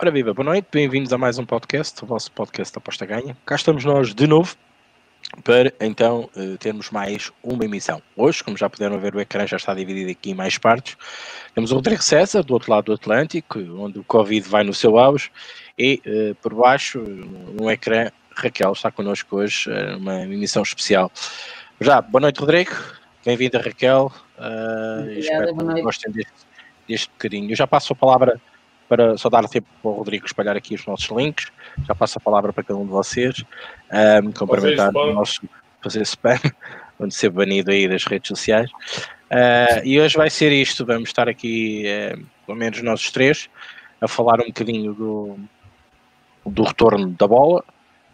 Ora viva, boa noite, bem-vindos a mais um podcast, o vosso podcast Aposta Ganha. Cá estamos nós de novo para então eh, termos mais uma emissão. Hoje, como já puderam ver, o ecrã já está dividido aqui em mais partes. Temos o Rodrigo César, do outro lado do Atlântico, onde o Covid vai no seu auge, e uh, por baixo, no ecrã, Raquel está connosco hoje, uma emissão especial. Já, boa noite, Rodrigo. Bem-vinda, Raquel. Uh, Obrigada, espero que gostem deste, deste bocadinho. Eu já passo a palavra para só dar tempo para o Rodrigo espalhar aqui os nossos links. Já passo a palavra para cada um de vocês. Um, cumprimentar o nosso fazer spam, onde ser banido aí das redes sociais. Uh, e hoje vai ser isto. Vamos estar aqui, uh, pelo menos nós três, a falar um bocadinho do, do retorno da bola,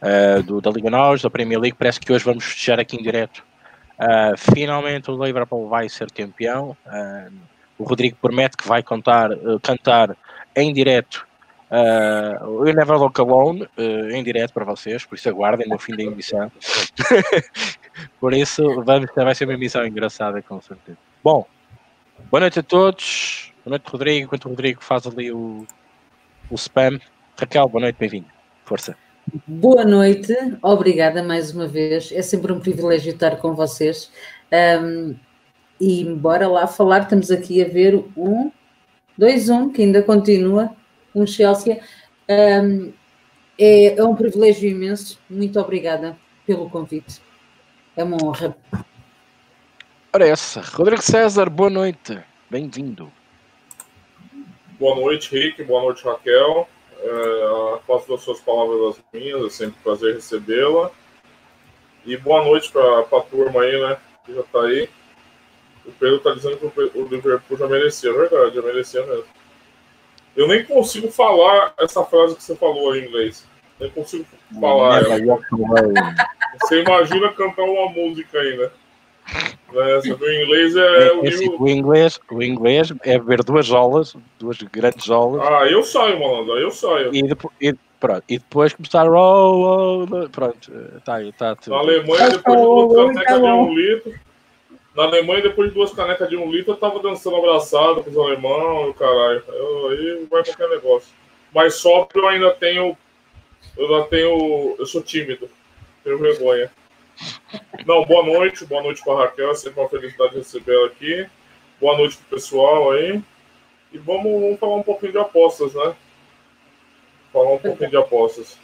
uh, do, da Liga Nós, da Premier League. Parece que hoje vamos festejar aqui em direto. Uh, finalmente o Liverpool vai ser campeão. O Rodrigo promete que vai contar, cantar em direto uh, o Never Look Alone, uh, em direto para vocês, por isso aguardem no fim da emissão. por isso, vamos, vai ser uma emissão engraçada, com certeza. Bom, boa noite a todos. Boa noite, Rodrigo. Enquanto o Rodrigo faz ali o, o spam. Raquel, boa noite, bem-vindo. Força. Boa noite, obrigada mais uma vez. É sempre um privilégio estar com vocês. Um, e bora lá falar, estamos aqui a ver um 2-1, que ainda continua, um Chelsea. Um, é, é um privilégio imenso. Muito obrigada pelo convite. É uma honra. Ora, essa. Rodrigo César, boa noite. Bem-vindo. Boa noite, Rick. Boa noite, Raquel. É, faço das suas palavras as minhas. É sempre um prazer recebê-la. E boa noite para a turma aí, né? Que já está aí. O Pedro tá dizendo que o Liverpool já merecia, é verdade, já merecia mesmo. Eu nem consigo falar essa frase que você falou em inglês. Nem consigo falar. Você imagina cantar uma música aí, né? Essa do inglês é, é o, assim, o inglês. O inglês é ver duas olas, duas grandes olas. Ah, eu saio, mano, eu saio. E depois, e, pronto, e depois começar. Oh, oh, pronto, tá aí, tá tudo. Na Alemanha, depois de uma caneca de um litro. Na Alemanha, depois de duas canecas de um litro, eu tava dançando abraçado com os alemães, o caralho. Aí vai qualquer negócio. Mas só eu ainda tenho. Eu ainda tenho. Eu sou tímido. Tenho vergonha. Não, boa noite, boa noite para Raquel. É sempre uma felicidade de recebê-la aqui. Boa noite pro pessoal aí. E vamos, vamos falar um pouquinho de apostas, né? Falar um pouquinho de apostas.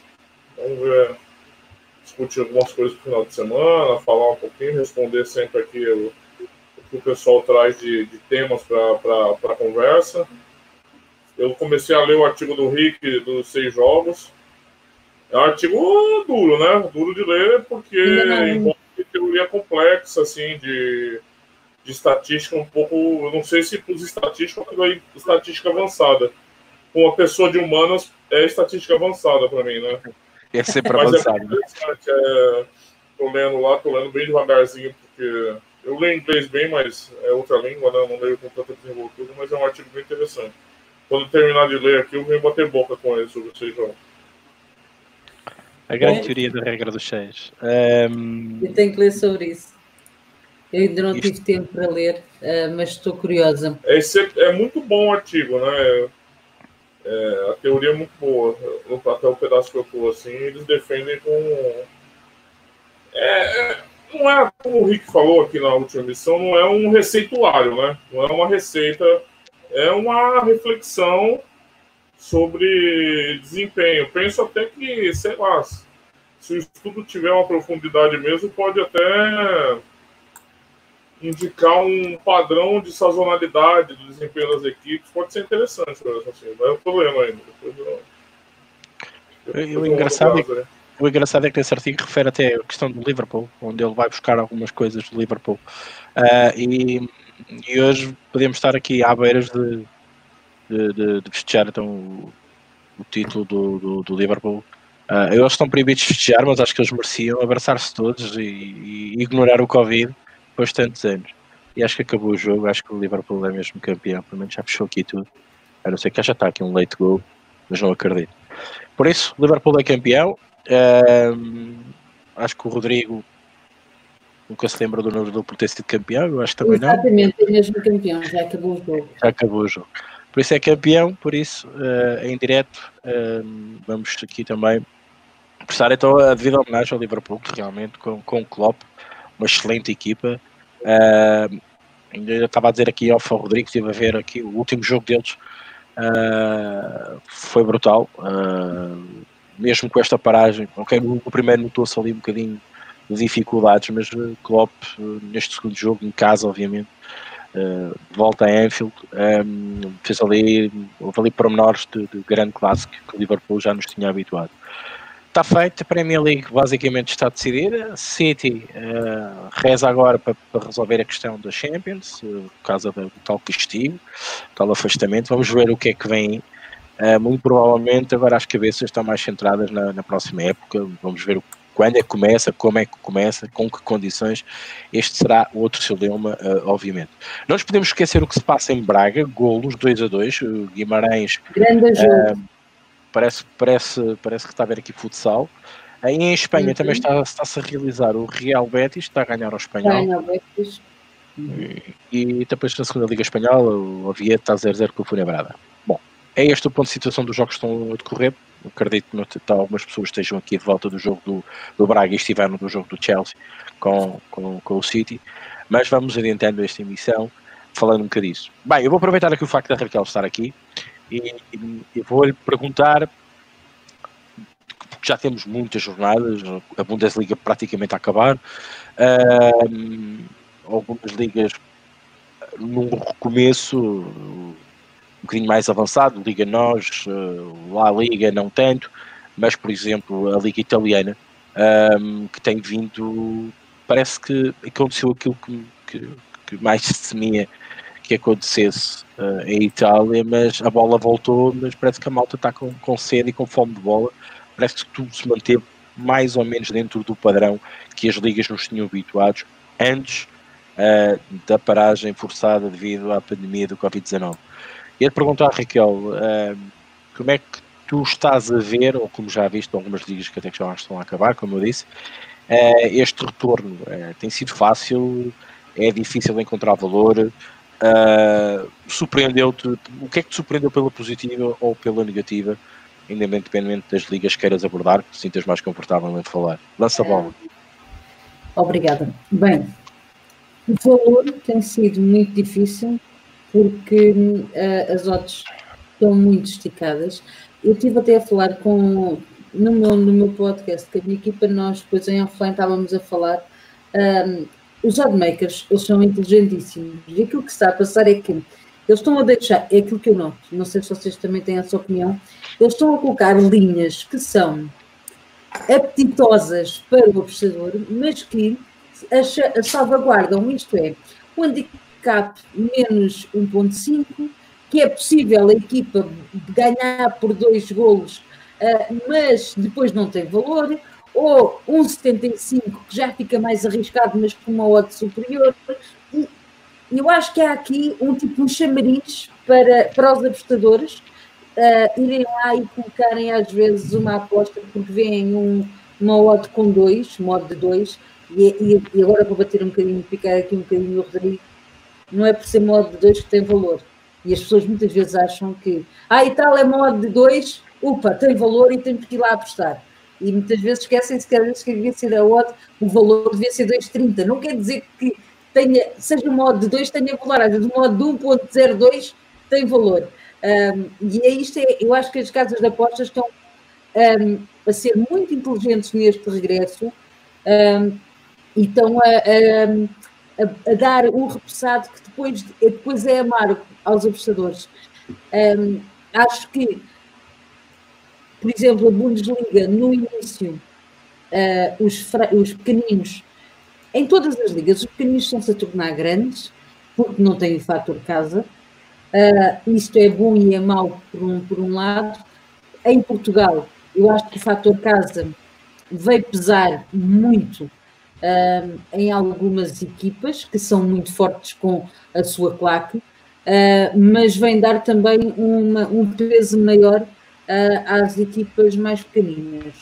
Vamos ver discutir algumas coisas no final de semana, falar um pouquinho, responder sempre aqui que o pessoal traz de, de temas para a conversa. Eu comecei a ler o artigo do Rick dos seis jogos. É um artigo duro, né? Duro de ler, porque envolve teoria complexa, assim, de, de estatística um pouco. Eu não sei se para os estatísticos é estatística avançada. Com uma pessoa de humanas é estatística avançada para mim, né? É sempre Mas avançado. É interessante. É, tô lendo lá, tô lendo bem devagarzinho, porque eu leio inglês bem, mas é outra língua, né? Eu não leio com tanta desenvoltura, mas é um artigo bem interessante. Quando terminar de ler aqui, eu venho bater boca com ele sobre vocês, João. A grande é. teoria da regra dos seis. Um... Eu tenho que ler sobre isso. Eu ainda não Isto... tive tempo para ler, uh, mas estou curiosa. É, é muito bom o artigo, né? É, a teoria é muito boa. Até o pedaço que eu tô assim, eles defendem com. É, é não é, como o Rick falou aqui na última missão, não é um receituário, né? Não é uma receita, é uma reflexão sobre desempenho. Penso até que, sei lá, se o estudo tiver uma profundidade mesmo, pode até indicar um padrão de sazonalidade do desempenho das equipes. Pode ser interessante, assim, mas eu estou lendo ainda. Depois eu, depois o, engraçado é, que, o engraçado é que esse artigo refere até a questão do Liverpool, onde ele vai buscar algumas coisas do Liverpool. Uh, e, e, hoje podemos estar aqui à beiras de, de, de, de festejar então, o, o título do, do, do Liverpool. Uh, eles estão proibidos de festejar, mas acho que eles mereciam abraçar-se todos e, e ignorar o Covid depois de tantos anos. E acho que acabou o jogo, acho que o Liverpool é mesmo campeão, pelo menos já fechou aqui tudo. A não ser que já está aqui um late goal, mas não acredito. Por isso, Liverpool é campeão. Um, acho que o Rodrigo nunca se lembra do número do por ter sido campeão, eu acho que também Exatamente, não. Exatamente, é mesmo campeão, já acabou o jogo. Já acabou o jogo. por isso é campeão, por isso, uh, em direto, uh, vamos aqui também prestar então a devida homenagem ao Liverpool, que realmente com, com o Klopp, uma excelente equipa. Uh, ainda estava a dizer aqui ao Fão Rodrigo, estive a ver aqui o último jogo deles, uh, foi brutal. Uh, mesmo com esta paragem, ok, o primeiro notou-se ali um bocadinho de dificuldades, mas Klopp neste segundo jogo, em casa, obviamente, uh, volta a Anfield, um, fez ali, houve ali pormenores de, de grande clássico que o Liverpool já nos tinha habituado. Está feito, a Premier League basicamente está decidida. City uh, reza agora para, para, resolver a questão da Champions, uh, por causa do tal castigo, tal afastamento. Vamos ver o que é que vem. Uh, muito provavelmente agora as cabeças estão mais centradas na, na próxima época. Vamos ver quando é que começa, como é que começa, com que condições. Este será outro seu lema, uh, obviamente. Não nos podemos esquecer o que se passa em Braga, golos 2 a 2, Guimarães. Grande jogo parece, parece, parece que está a ver aqui futsal. Aí em Espanha uhum. também está, está-se a realizar o Real Betis, está a ganhar ao Espanhol. Ganha Betis. E, e, depois na segunda Liga Espanhola, o Oviedo está a 0-0 com o Funebrada. Bom, é este o ponto de situação dos jogos que estão a decorrer. Acredito que tá, algumas pessoas estejam aqui de volta do jogo do, do Braga e estiveram no jogo do Chelsea com, com, com o City. Mas vamos adiantando esta emissão, falando um bocadinho disso. Bem, eu vou aproveitar aqui o facto da Raquel estar aqui e, e vou-lhe perguntar, já temos muitas jornadas, a Bundesliga praticamente a acabar, uh, algumas ligas num recomeço um bocadinho mais avançado, Liga Nós, uh, lá Liga não tanto, mas por exemplo a Liga Italiana, um, que tem vindo, parece que aconteceu aquilo que, que, que mais se temia que acontecesse uh, em Itália, mas a bola voltou, mas parece que a malta está com, com sede e com fome de bola. Parece que tudo se manteve mais ou menos dentro do padrão que as ligas nos tinham habituados antes uh, da paragem forçada devido à pandemia do Covid-19. E ele perguntar Raquel uh, como é que tu estás a ver, ou como já viste algumas ligas que até que já estão a acabar, como eu disse, uh, este retorno. tem sido fácil, é difícil encontrar valor, Uh, surpreendeu-te? O que é que te surpreendeu pela positiva ou pela negativa, independentemente das ligas que queiras abordar, que te sintas mais confortável em falar? Lança a bola. Obrigada. Bem, o valor tem sido muito difícil porque uh, as odds estão muito esticadas. Eu estive até a falar com, no meu, no meu podcast, que a minha equipa, nós depois em offline estávamos a falar. Um, ah, os oddmakers, eles são inteligentíssimos. E aquilo que está a passar é que eles estão a deixar, é aquilo que eu noto, não sei se vocês também têm essa opinião, eles estão a colocar linhas que são apetitosas para o apostador, mas que salvaguardam, isto é, o handicap menos 1.5, que é possível a equipa ganhar por dois golos, uh, mas depois não tem valor, ou 1,75, que já fica mais arriscado, mas com uma odd superior. E eu acho que há aqui um tipo de chamariz para, para os apostadores uh, irem lá e colocarem às vezes uma aposta, porque veem um, uma odd com dois, uma odd de dois, e, e, e, agora vou bater um bocadinho, picar aqui um bocadinho o Rodrigo, não é por ser uma odd de dois que tem valor. E as pessoas muitas vezes acham que, ah, e tal, é uma odd de dois, upa, tem valor e tem que ir lá apostar e muitas vezes esquecem-se que às vezes que devia ser a odd, o valor devia ser 2,30. Não quer dizer que tenha, seja uma odd de 2 tenha valor, às vezes uma odd de 1,02 tem valor. Um, e é isto, é, eu acho que as casas de apostas estão um, a ser muito inteligentes neste regresso um, e estão a, a, a, dar um repassado que depois, depois é amargo aos apostadores. acho que por exemplo, a Bundesliga, no início, uh, os, os pequeninos, em todas as ligas, os pequeninos estão-se a tornar grandes, porque não têm o fator casa. Uh, isto é bom e é mau por um, por um lado. Em Portugal, eu acho que o fator casa veio pesar muito uh, em algumas equipas que são muito fortes com a sua claque, uh, mas vem dar também uma, um peso maior uh, às equipas mais pequeninas,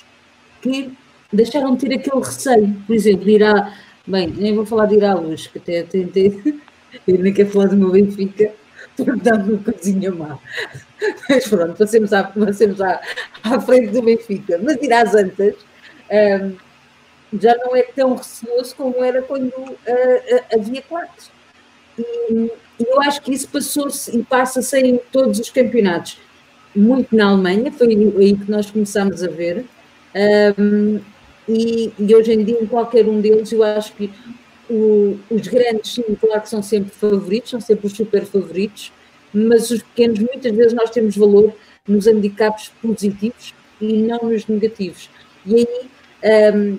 que deixaram de ter aquele receio, por exemplo, ir à. Bem, nem vou falar de ir à luz, que até tentei. Eu nem quero falar do meu Benfica, porque não cozinha má. Mas pronto, passemos, à, passemos à, à frente do Benfica. Mas ir às antas um, já não é tão receoso como era quando uh, uh, havia claques. E eu acho que isso passou-se e passa-se em todos os campeonatos. Muito na Alemanha, foi aí que nós começámos a ver. Um, e, e, hoje em dia, em qualquer um deles, eu acho que o, os grandes, sim, claro que são sempre favoritos, são sempre os super favoritos, mas os pequenos, muitas vezes, nós temos valor nos handicaps positivos e não nos negativos. E aí, um,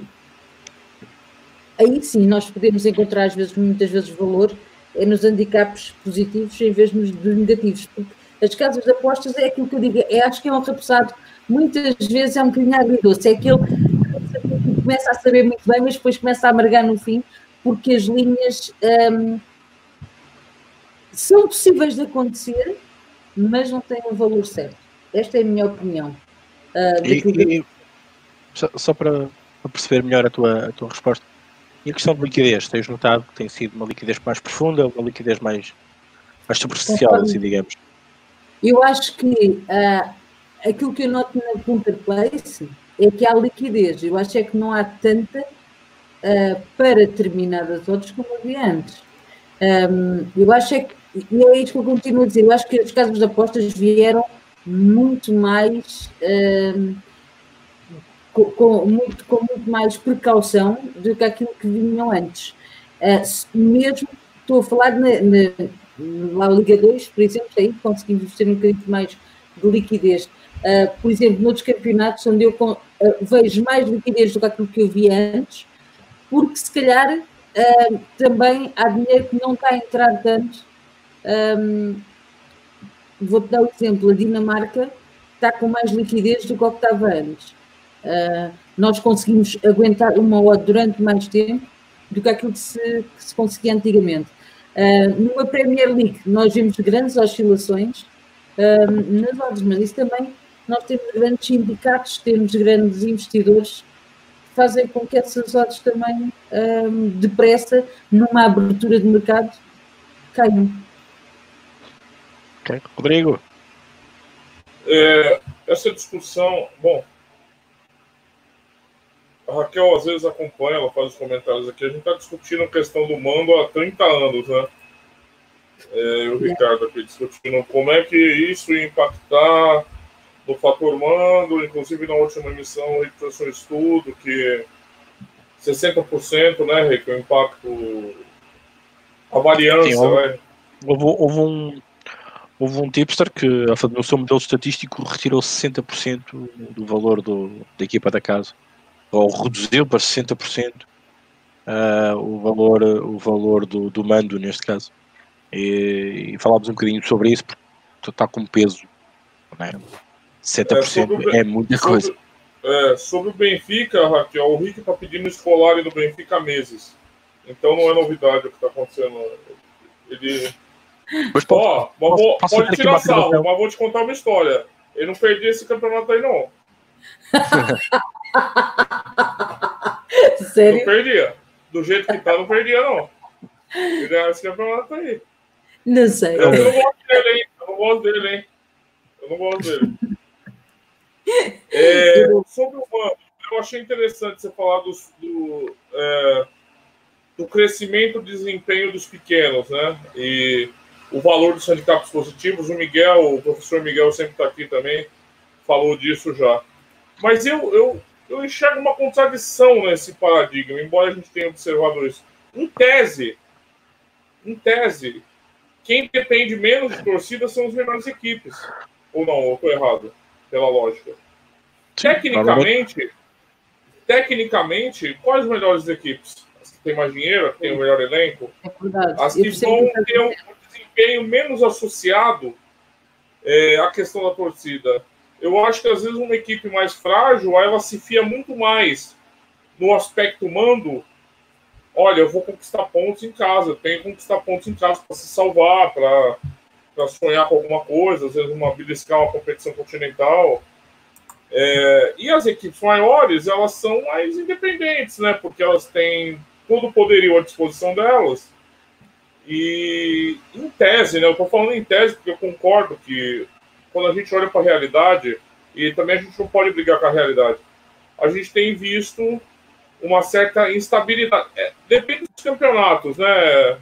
aí sim, nós podemos encontrar, às vezes, muitas vezes, valor é nos handicaps positivos em vez dos negativos, porque as casas de apostas é aquilo que eu digo, é, acho que é um repousado, muitas vezes é um bocadinho agridoce, é aquele que começa a saber muito bem, mas depois começa a amargar no fim, porque as linhas um, são possíveis de acontecer, mas não têm o um valor certo. Esta é a minha opinião. Uh, e, e, só, só para, para, perceber melhor a tua, a tua resposta, e a questão de liquidez, tens notado que tem sido uma liquidez mais profunda, uma liquidez mais, mais superficial, assim, digamos? Eu acho que uh, aquilo que eu noto na Punta Place é que há liquidez. Eu acho é que não há tanta uh, para determinadas outras como havia antes. Um, eu acho é que, e é isso que eu continuo a dizer, eu acho que os casos de apostas vieram muito mais. Um, com, com, muito, com muito mais precaução do que aquilo que vinham antes. Uh, mesmo, estou a falar na, na, na Liga 2, por exemplo, aí conseguimos ter um bocadinho mais de liquidez. Uh, por exemplo, noutros campeonatos onde eu uh, vejo mais liquidez do que aquilo que eu via antes, porque se calhar também há dinheiro que não está a entrar tanto. Um, Vou-te dar o um exemplo: a Dinamarca está com mais liquidez do que o que estava antes. Uh, nós conseguimos aguentar uma hora durante mais tempo do que aquilo que se, que se conseguia antigamente. Uh, numa Premier League, nós vemos grandes oscilações uh, nas odds, mas isso também nós temos grandes sindicatos, temos grandes investidores fazem com que essas odds também, um, depressa, numa abertura de mercado, caiam. Ok. Rodrigo? É, essa discussão, bom, a Raquel às vezes acompanha, ela faz os comentários aqui, a gente está discutindo a questão do mando há 30 anos, né? É, o Ricardo aqui discutindo como é que isso ia impactar do fator mando, inclusive na última emissão ele trouxe um estudo que 60%, né, Rick, o impacto, a variância, Sim, houve, né? houve, houve, um, houve um tipster que, no seu modelo estatístico, retirou 60% do valor do, da equipa da casa, ou reduziu para 60% uh, ah, o valor, o valor do, do mando, neste caso. E, e falámos um bocadinho sobre isso, porque está com peso. Né? 60% é, é muita sobre, coisa. É, sobre o Benfica, Raquel, o Rick está pedindo escolar do Benfica há meses. Então não é novidade o que está acontecendo. Ele. Mas pode, Ó, mas vou, pode tirar salvo, mas vou te contar uma história. Ele não perdia esse campeonato aí, não. Sério? Não perdia. Do jeito que tá, não perdia, não. Ele esse campeonato aí. Não sei. Eu, eu não gosto dele, hein? Eu não gosto dele, hein? Eu não gosto dele. É, sobre o Mano, eu achei interessante você falar do, do, é, do crescimento e desempenho dos pequenos, né? E o valor dos handicaps positivos. O Miguel, o professor Miguel sempre está aqui também, falou disso já. Mas eu, eu, eu enxergo uma contradição nesse paradigma, embora a gente tenha observado isso. Em tese, em tese, quem depende menos de torcida são as menores equipes. Ou não, eu estou errado, pela lógica. Tecnicamente, tecnicamente, quais as melhores equipes? As que têm mais dinheiro, as que têm o melhor elenco? É. As que vão ter um desempenho menos associado é, à questão da torcida. Eu acho que às vezes uma equipe mais frágil, ela se fia muito mais no aspecto mando. Olha, eu vou conquistar pontos em casa, tenho que conquistar pontos em casa para se salvar, para sonhar com alguma coisa, às vezes uma beliscar uma competição continental. É, e as equipes maiores, elas são mais independentes, né? Porque elas têm todo o poderio à disposição delas. E em tese, né? Eu estou falando em tese porque eu concordo que quando a gente olha para a realidade, e também a gente não pode brigar com a realidade, a gente tem visto uma certa instabilidade. É, depende dos campeonatos, né?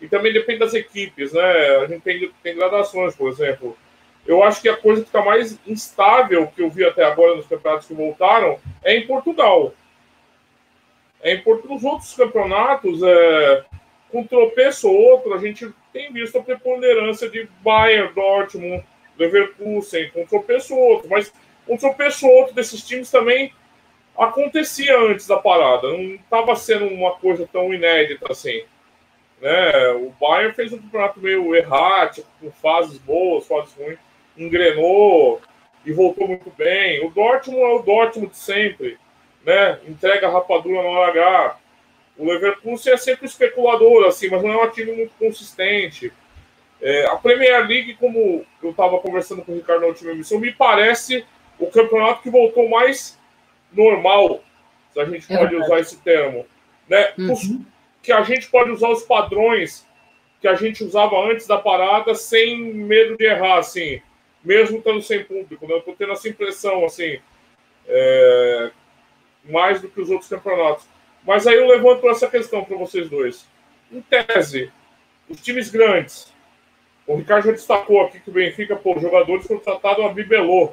E também depende das equipes, né? A gente tem, tem gradações, por exemplo. Eu acho que a coisa que está mais instável que eu vi até agora nos campeonatos que voltaram é em Portugal. É em Portugal. Nos outros campeonatos, é, com tropeço ou outro, a gente tem visto a preponderância de Bayern, Dortmund, Leverkusen, com tropeço ou outro. Mas um tropeço ou outro desses times também acontecia antes da parada. Não estava sendo uma coisa tão inédita assim. Né? O Bayern fez um campeonato meio errático, com fases boas, fases ruins engrenou e voltou muito bem. O Dortmund é o Dortmund de sempre, né? Entrega a rapadura na hora H. O Leverkusen é sempre especulador, assim, mas não é um time muito consistente. É, a Premier League, como eu estava conversando com o Ricardo na última emissão, me parece o campeonato que voltou mais normal, se a gente é pode usar esse termo. Né? Uhum. que a gente pode usar os padrões que a gente usava antes da parada sem medo de errar, assim mesmo estando sem público. Né? Eu estou tendo essa impressão, assim, é, mais do que os outros campeonatos. Mas aí eu levanto essa questão para vocês dois. Em tese, os times grandes, o Ricardo já destacou aqui que o Benfica, pô, os jogadores foram tratados a bibelô,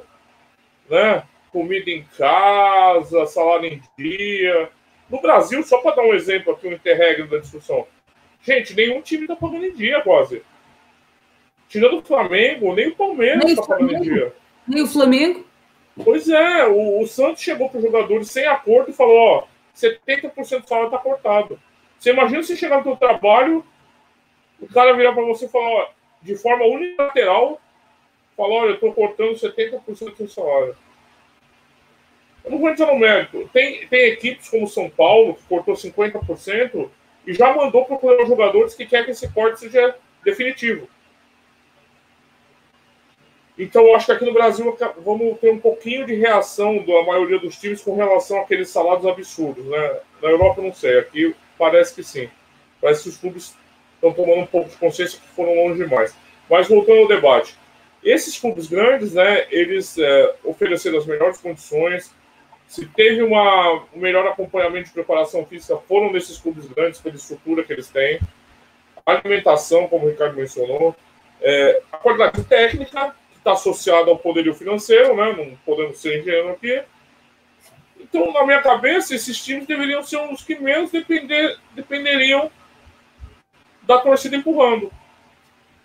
né? Comida em casa, salário em dia. No Brasil, só para dar um exemplo aqui, um interregno da discussão. Gente, nenhum time está pagando em dia, quase. Tirando o Flamengo, nem o Palmeiras está pagando em dia. Nem o Flamengo? Pois é, o, o Santos chegou para os jogadores sem acordo e falou: ó, 70% do salário está cortado. Você imagina se chegar no seu trabalho, o cara virar para você e falar, ó, de forma unilateral, falar: olha, eu estou cortando 70% do seu salário. Eu não vou entrar no mérito. Tem, tem equipes como São Paulo, que cortou 50%, e já mandou procurar jogadores que quer que esse corte seja definitivo. Então, eu acho que aqui no Brasil vamos ter um pouquinho de reação da maioria dos times com relação àqueles salários absurdos. Né? Na Europa, não sei. Aqui parece que sim. Parece que os clubes estão tomando um pouco de consciência que foram longe demais. Mas voltando ao debate. Esses clubes grandes, né, eles é, ofereceram as melhores condições. Se teve uma, um melhor acompanhamento de preparação física, foram nesses clubes grandes, pela estrutura que eles têm. Alimentação, como o Ricardo mencionou. É, a qualidade técnica, está associado ao poderio financeiro, né? não podendo ser ingênuo aqui. Então, na minha cabeça, esses times deveriam ser os que menos depender, dependeriam da torcida empurrando.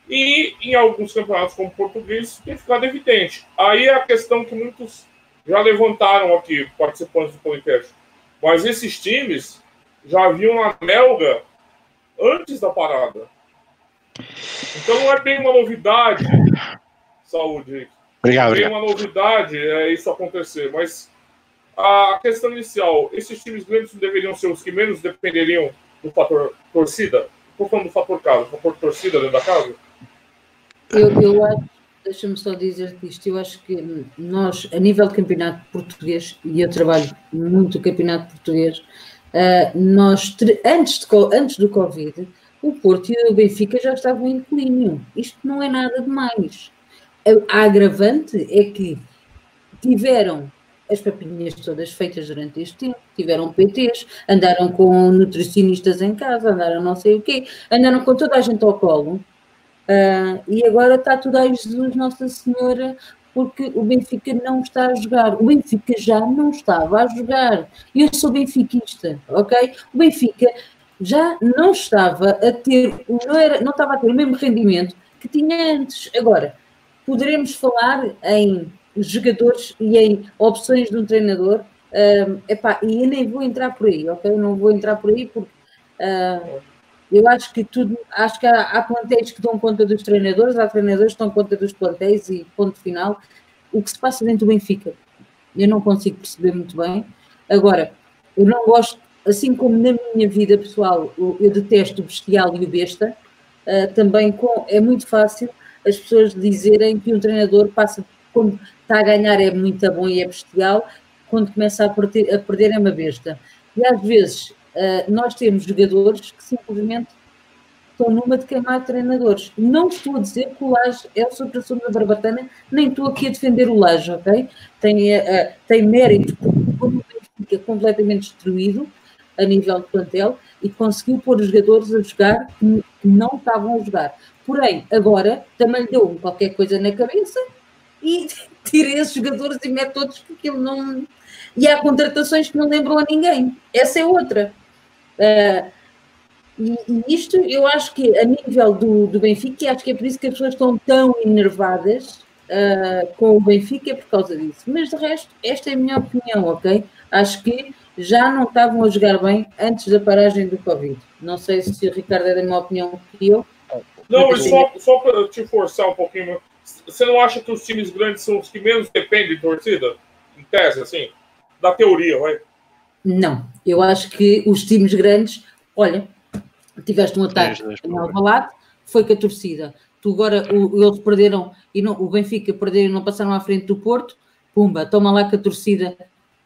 E em alguns campeonatos, como o português, tem ficado evidente. Aí é a questão que muitos já levantaram aqui, participantes do podcast. Mas esses times já haviam a melga antes da parada. Então não é bem uma novidade Saúde. Obrigado, Tem obrigado. uma novidade é isso acontecer, mas a questão inicial, esses times grandes deveriam ser os que menos dependeriam do fator torcida? Falando do fator casa, fator torcida dentro da casa? Eu, eu acho, deixa-me só dizer isto, eu acho que nós, a nível de campeonato português, e eu trabalho muito no campeonato português, uh, nós, antes, de, antes do Covid, o Porto e o Benfica já estavam em declínio. Isto não é nada demais a agravante é que tiveram as papinhas todas feitas durante este tempo, tiveram PTs, andaram com nutricionistas em casa, andaram não sei o quê, andaram com toda a gente ao colo. Uh, e agora está tudo a Jesus Nossa Senhora, porque o Benfica não está a jogar. O Benfica já não estava a jogar. Eu sou benfiquista, ok? O Benfica já não estava a ter, não, era, não estava a ter o mesmo rendimento que tinha antes. Agora, poderemos falar em jogadores e em opções de um treinador. Uh, epá, e eu nem vou entrar por aí, ok? Eu não vou entrar por aí porque uh, eu acho que tudo, acho que há, há plantéis que dão conta dos treinadores, há treinadores que dão conta dos plantéis e ponto final. O que se passa dentro do Benfica, eu não consigo perceber muito bem. Agora, eu não gosto, assim como na minha vida pessoal, eu, eu detesto o bestial e o besta, uh, também com, é muito fácil as pessoas dizerem que um treinador passa, quando está a ganhar é muito bom e é bestial, quando começa a perder, a perder é uma besta. E às vezes uh, nós temos jogadores que simplesmente estão numa de queimar treinadores. Não estou a dizer que o Laje é o superação da Barbatana, nem estou aqui a defender o Laje, ok? Tem, uh, tem mérito porque fica completamente destruído a nível de plantel e conseguiu pôr os jogadores a jogar que não estavam a jogar. Porém, agora também lhe deu qualquer coisa na cabeça e tira esses jogadores e mete todos porque ele não. E há contratações que não lembram a ninguém. Essa é outra. Uh, e, e, isto eu acho que a nível do, do Benfica, acho que é por isso que as pessoas estão tão enervadas uh, com o Benfica, é por causa disso. Mas de resto, esta é a minha opinião, ok? Acho que já não estavam a jogar bem antes da paragem do Covid. Não sei se o Ricardo é da minha opinião que eu. Não, só, só para te forçar um pouquinho, você não acha que os times grandes são os que menos dependem de torcida? Em tese, assim? Da teoria, vai? Não, eu acho que os times grandes, olha, tiveste um ataque em Alvalade, foi com a torcida. Tu agora, o, eles perderam, e não, o Benfica perderam e não passaram à frente do Porto, pumba, toma lá com a torcida,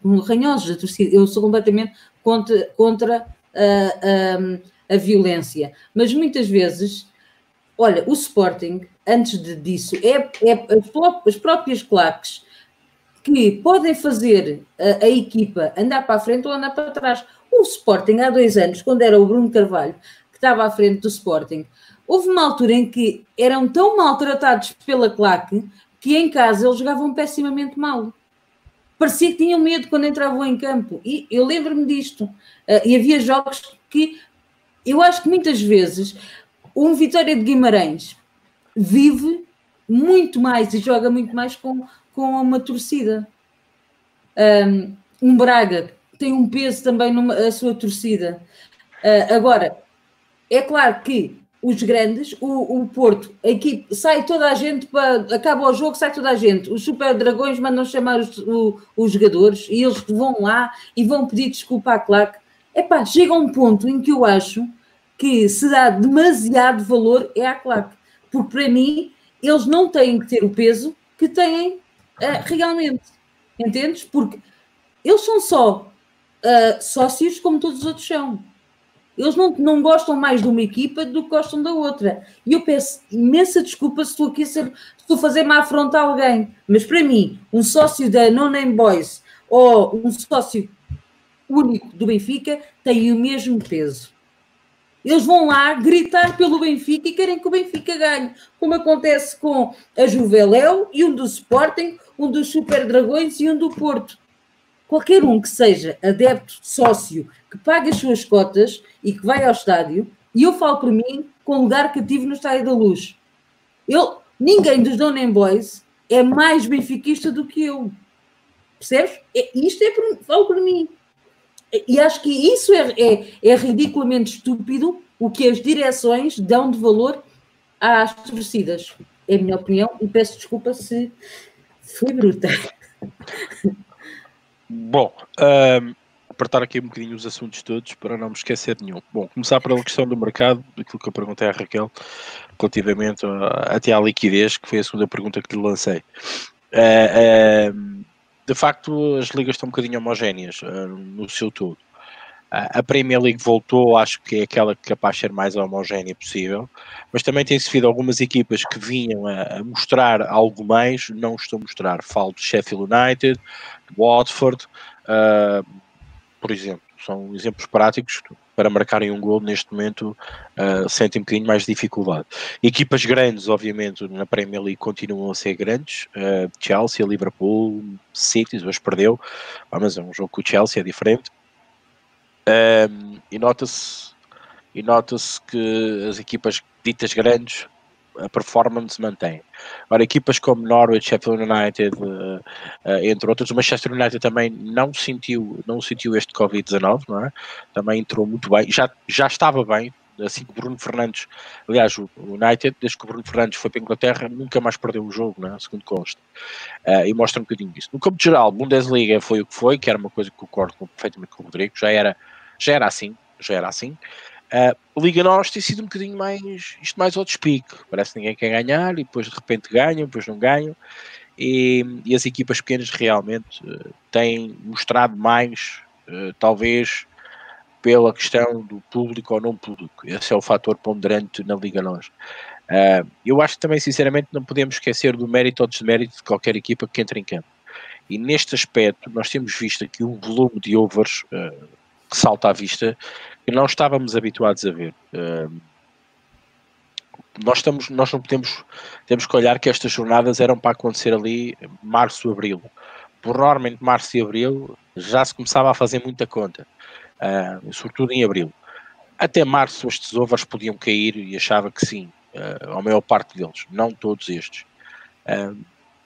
um ranhosos da torcida. Eu sou completamente contra, contra a, a, a violência. Mas muitas vezes, olha, o Sporting, antes de, disso, é, é as próprias claques que podem fazer a, a, equipa andar para a frente ou andar para trás. O Sporting, há dois anos, quando era o Bruno Carvalho, que estava à frente do Sporting, houve uma altura em que eram tão maltratados pela claque que em casa eles jogavam pessimamente mal. Parecia que tinham medo quando entravam em campo. E eu lembro-me disto. Uh, e havia jogos que eu acho que muitas vezes um Vitória de Guimarães vive muito mais e joga muito mais com, com uma torcida. Um, Braga tem um peso também na sua torcida. Uh, agora, é claro que os grandes, o, o Porto, a equipe, sai toda a gente para. Acaba o jogo, sai toda a gente. Os Super Dragões mandam chamar os, o, os jogadores e eles vão lá e vão pedir desculpa à claque. Epá, chega um ponto em que eu acho que se dá demasiado valor é à claque. Porque para mim, eles não têm que ter o peso que têm uh, realmente. Entendes? Porque eles são só uh, sócios como todos os outros são. Eles não, não gostam mais de uma equipa do que gostam da outra. E eu peço imensa desculpa se estou aqui a, fazer uma afronta a alguém. Mas para mim, um sócio da No Name Boys ou um sócio único do Benfica tem o mesmo peso. Eles vão lá gritar pelo Benfica e querem que o Benfica ganhe, como acontece com a Juveléu e um do Sporting, um dos Super Dragões e um do Porto qualquer um que seja adepto, sócio, que pague as suas cotas e que vai ao estádio, e eu falo por mim com lugar cativo no Estádio da Luz. Eu, ninguém dos Don't Boys é mais benfiquista do que eu. Percebes? É, isto é por, falo por mim. E acho que isso é, é, é ridiculamente estúpido o que as direções dão de valor às torcidas. É a minha opinião e peço desculpa se fui bruta. Bom, um, apertar aqui um bocadinho os assuntos todos para não me esquecer nenhum. Bom, começar pela questão do mercado, aquilo que eu perguntei à Raquel, relativamente a, até à liquidez, que foi a segunda pergunta que lhe lancei. Uh, uh, de facto, as ligas estão um bocadinho homogéneas uh, no seu todo. A Premier League voltou, acho que é aquela que é capaz de ser mais homogénea possível, mas também tem-se visto algumas equipas que vinham a, a, mostrar algo mais, não estão a mostrar. Falo de Sheffield United, de Watford, uh, por exemplo, são exemplos práticos para marcarem um gol neste momento uh, sentem um bocadinho mais de dificuldade. Equipas grandes, obviamente, na Premier League continuam a ser grandes, uh, Chelsea, Liverpool, City, hoje perdeu, mas é um jogo com o Chelsea, é diferente. Um, e nota-se e nota-se que as equipas ditas grandes a performance mantém. Ora, equipas como Norwich, Sheffield United, uh, uh, entre outros, o Manchester United também não sentiu, não sentiu este Covid-19, não é? Também entrou muito bem, já, já estava bem, assim que o Bruno Fernandes, aliás, o United, desde que o Bruno Fernandes foi para a Inglaterra, nunca mais perdeu um jogo, não é? segundo consta. Uh, e mostra um bocadinho disso. No campo geral, Bundesliga foi o que foi, que era uma coisa que concordo perfeitamente com o Rodrigo, já era já era assim, já era assim. Uh, Liga Nós tem sido um bocadinho mais, isto mais ao despique, parece que ninguém quer ganhar e depois de repente ganham, depois não ganham. E, e as equipas pequenas realmente uh, têm mostrado mais, uh, talvez, pela questão do público ou não público. Esse é o fator ponderante na Liga Nós. Eu acho que também, sinceramente, não podemos esquecer do mérito ou desmérito de qualquer equipa que entre em campo. E neste aspecto, nós temos visto aqui um volume de overs que salta à vista que não estávamos habituados a ver. Nós, estamos, nós não podemos, temos que olhar que estas jornadas eram para acontecer ali março, abril. Por normalmente março e abril já se começava a fazer muita conta, sobretudo em abril. Até março estes overs podiam cair e achava que sim, uh, a maior parte deles, não todos estes.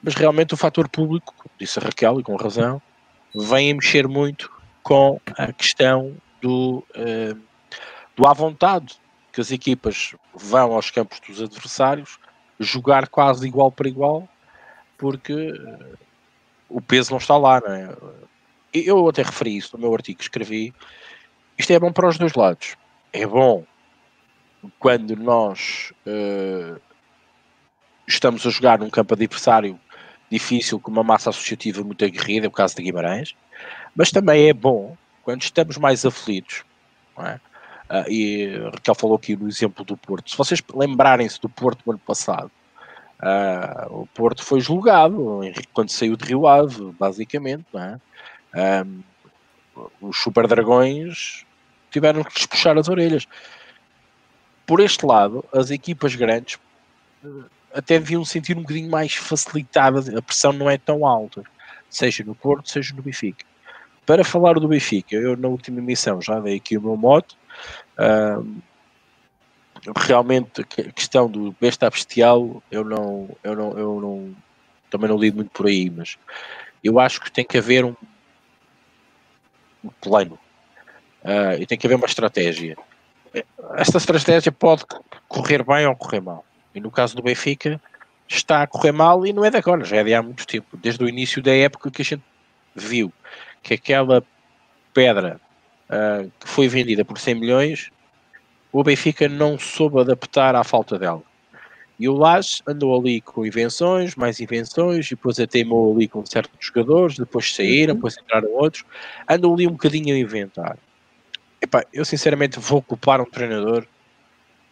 Mas realmente o fator público, como disse a Raquel e com razão, vem a mexer muito com a questão do, uh, do à vontade que as equipas vão aos campos dos adversários jogar quase igual para igual, porque uh, o peso não está lá, não é? Eu até referi isso no meu artigo que escrevi. Isto é bom para os dois lados. É bom quando nós uh, estamos a jogar num campo adversário difícil, com uma massa associativa muito aguerrida, é o caso de Guimarães, mas também é bom quando estamos mais aflitos. É? Uh, e Raquel falou aqui no exemplo do Porto. Se vocês lembrarem-se do Porto no ano passado, uh, o Porto foi julgado quando saiu de Rio Ave, basicamente. É? Um, os Super Dragões tiveram que lhes puxar as orelhas por este lado, as equipas grandes até deviam sentir um bocadinho mais facilitadas, a pressão não é tão alta, seja no Porto, seja no Benfica. Para falar do Benfica, eu na última emissão já dei aqui o meu mote. Uh, realmente a questão do besta bestial eu não, eu não, eu não também não lido muito por aí, mas eu acho que tem que haver um, um plano uh, e tem que haver uma estratégia esta estratégia pode correr bem ou correr mal. E no caso do Benfica, está a correr mal e não é de agora, já é de há muito tempo. Desde o início da época que a gente viu que aquela pedra uh, que foi vendida por 100 milhões, o Benfica não soube adaptar à falta dela. E o Lage andou ali com invenções, mais invenções, e depois ateimou ali com certos jogadores, depois saíram, uhum. depois entraram outros, andou ali um bocadinho a inventar. Epá, eu sinceramente vou culpar um treinador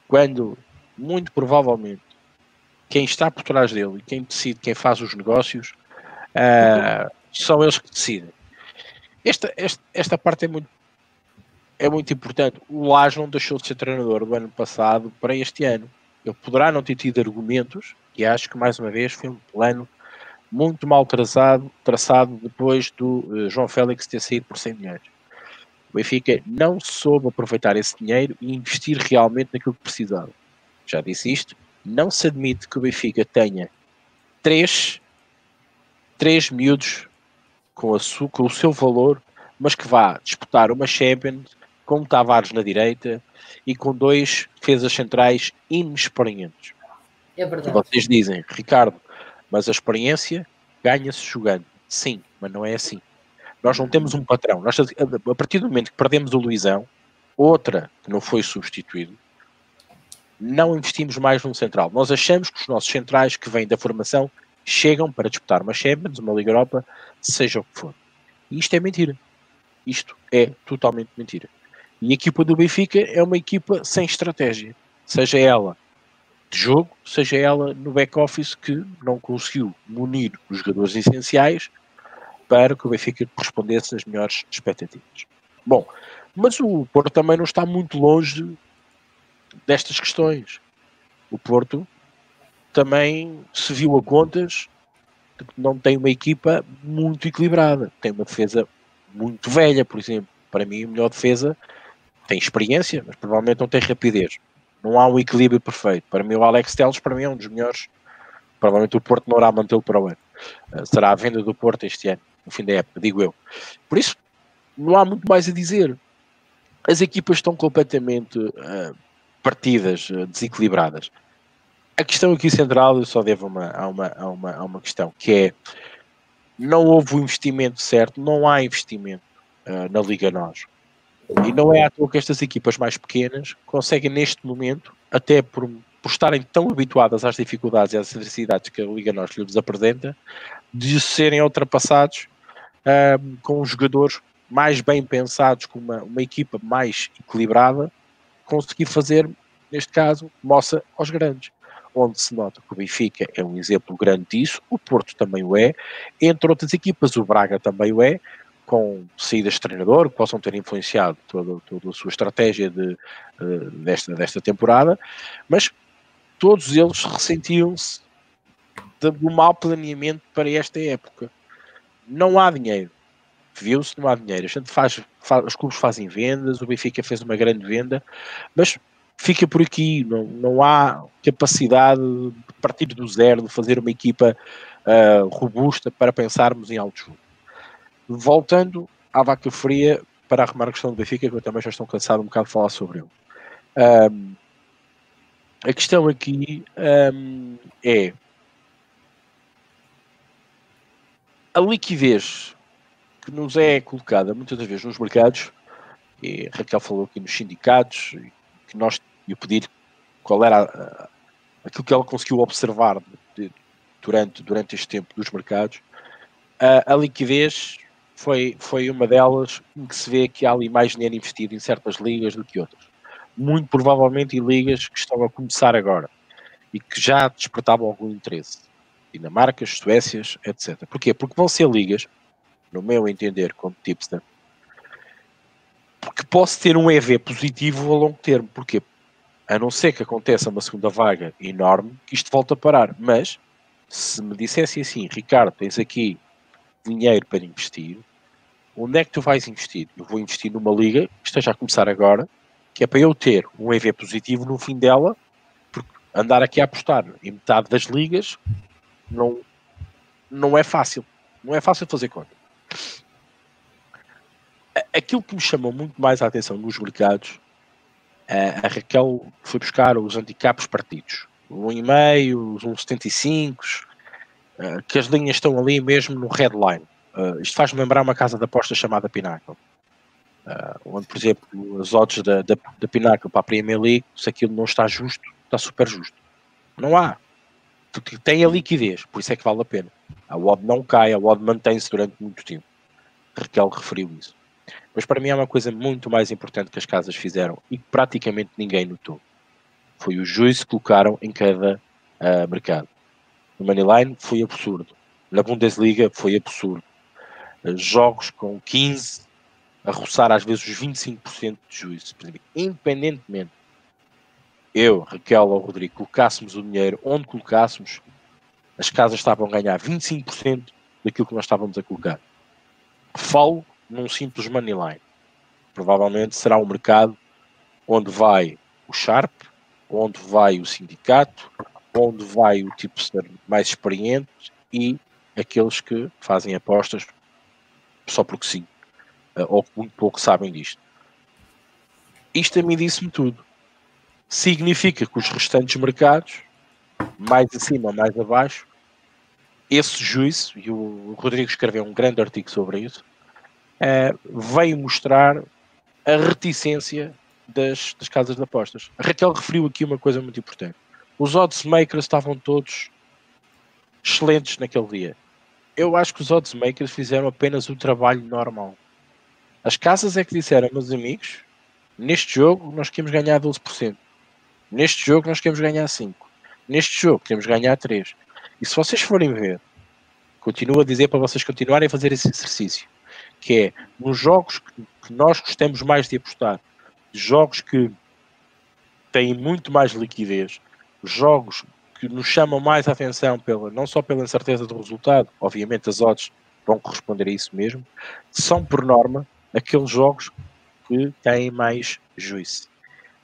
quando, muito provavelmente, quem está por trás dele e quem decide, quem faz os negócios, uh, são eles que decidem. Esta, esta, esta parte é muito, é muito importante. O Lage não deixou de ser treinador do ano passado para este ano. Ele poderá não ter tido argumentos, e acho que mais uma vez foi um plano muito mal traçado, traçado depois do uh, João Félix ter saído por 100 milhões. O Benfica não soube aproveitar esse dinheiro e investir realmente naquilo que precisava. Já disse isto, não se admite que o Benfica tenha três, três miúdos com, a su, com o seu valor, mas que vá disputar uma Champions com Tavares na direita e com dois defesas centrais inexperientes. É verdade. Vocês dizem, Ricardo, mas a experiência ganha-se jogando. Sim, mas não é assim. Nós não temos um patrão. Nós, a partir do momento que perdemos o Luizão, outra que não foi substituído, não investimos mais num central. Nós achamos que os nossos centrais que vêm da formação chegam para disputar uma Champions, uma Liga Europa, seja o que for. E isto é mentira. Isto é totalmente mentira. E a equipa do Benfica é uma equipa sem estratégia. Seja ela de jogo, seja ela no back-office que não conseguiu munir os jogadores essenciais para que o Benfica correspondesse às melhores expectativas. Bom, mas o Porto também não está muito longe destas questões. O Porto também se viu a contas de que não tem uma equipa muito equilibrada. Tem uma defesa muito velha, por exemplo. Para mim, a melhor defesa tem experiência, mas provavelmente não tem rapidez. Não há um equilíbrio perfeito. Para mim, o Alex Teles, para mim, é um dos melhores. Provavelmente o Porto não irá mantê-lo para o ano. Eh, será a venda do Porto este ano no fim da época, digo eu. Por isso, não há muito mais a dizer. As equipas estão completamente uh, partidas, uh, desequilibradas. A questão aqui central, eu só devo uma, a, uma, a, uma, a uma questão, que é não houve o investimento certo, não há investimento uh, na Liga Nós. E não é à toa que estas equipas mais pequenas conseguem neste momento, até por, por estarem tão habituadas às dificuldades e às adversidades que a Liga Nós lhes apresenta, de serem ultrapassados um, com jogadores mais bem pensados, com uma, uma equipa mais equilibrada, conseguir fazer, neste caso, moça aos grandes. Onde se nota que o Benfica é um exemplo grande disso, o Porto também o é, entre outras equipas, o Braga também o é, com saídas de treinador que possam ter influenciado toda, toda a sua estratégia de, uh, desta, desta temporada, mas todos eles ressentiam-se do mau planeamento para esta época. Não há dinheiro. Viu-se, não há dinheiro. A gente faz, faz, os clubes fazem vendas, o Benfica fez uma grande venda, mas fica por aqui. Não, não há capacidade de partir do zero, de fazer uma equipa uh, robusta para pensarmos em alto jogo voltando à vaca fria para arrumar a questão do Benfica, que eu também já estou cansado um bocado de falar sobre ele. Um, a questão aqui um, é a liquidez que nos é colocada muitas das vezes nos mercados, e Raquel falou aqui nos sindicatos, que nós eu pedir qual era a, aquilo que ela conseguiu observar de, durante, durante este tempo dos mercados, a, a liquidez foi, foi uma delas em que se vê que há ali mais dinheiro investido em certas ligas do que outras. Muito provavelmente em ligas que estão a começar agora e que já despertavam algum interesse. Dinamarcas, Suécias, etc. Porquê? Porque vão ser ligas, no meu entender, como tipster, porque posso ter um EV positivo a longo termo. Porquê? A não ser que aconteça uma segunda vaga enorme, que isto volta a parar. Mas, se me dissesse assim, Ricardo, tens aqui dinheiro para investir, onde é que tu vais investir? Eu vou investir numa liga que esteja a começar agora, que é para eu ter um EV positivo no fim dela, porque andar aqui a apostar em metade das ligas não, não é fácil. Não é fácil fazer conta. Aquilo que me chamou muito mais a atenção nos mercados, a Raquel foi buscar os handicaps partidos. Um 1,5, os 1,75, que as linhas estão ali mesmo no headline. Uh, isto faz-me lembrar uma casa de apostas chamada Pinnacle. Uh, onde, por exemplo, as odds da, da, da Pinnacle para a Premier League, se aquilo não está justo, está super justo. Não há. Tem a liquidez, por isso é que vale a pena. A odd não cai, a odd mantém-se durante muito tempo. Raquel referiu isso. Mas para mim é uma coisa muito mais importante que as casas fizeram e que praticamente ninguém notou. Foi o juízo que colocaram em cada uh, mercado. No Moneyline foi absurdo. Na Bundesliga foi absurdo jogos com 15 a roçar às vezes os 25% de juízo. Independentemente, eu, Raquel ou Rodrigo, colocássemos o dinheiro onde colocássemos, as casas estavam a ganhar 25% daquilo que nós estávamos a colocar. Falo num simples money line. Provavelmente será um mercado onde vai o Sharp, onde vai o sindicato, onde vai o tipo mais experiente e aqueles que fazem apostas só porque sim, uh, ou muito pouco sabem disto. Isto a mim disse-me tudo. Significa que os restantes mercados, mais acima mais abaixo, esse juízo, e o Rodrigo escreveu um grande artigo sobre isso, veio mostrar a reticência das, das casas de apostas. A Raquel referiu aqui uma coisa muito importante. Os odds makers estavam todos excelentes naquele dia eu acho que os odds makers fizeram apenas o trabalho normal. As casas é que disseram, meus amigos, neste jogo nós queremos ganhar 12%. Neste jogo nós queremos ganhar 5%. Neste jogo queremos ganhar 3%. E se vocês forem ver, continuo a dizer para vocês continuarem a fazer esse exercício, que é nos jogos que nós gostamos mais de apostar, jogos que têm muito mais liquidez, jogos que nos chamam mais a atenção, pela, não só pela incerteza do resultado, obviamente as odds vão corresponder a isso mesmo, são por norma aqueles jogos que têm mais juízo.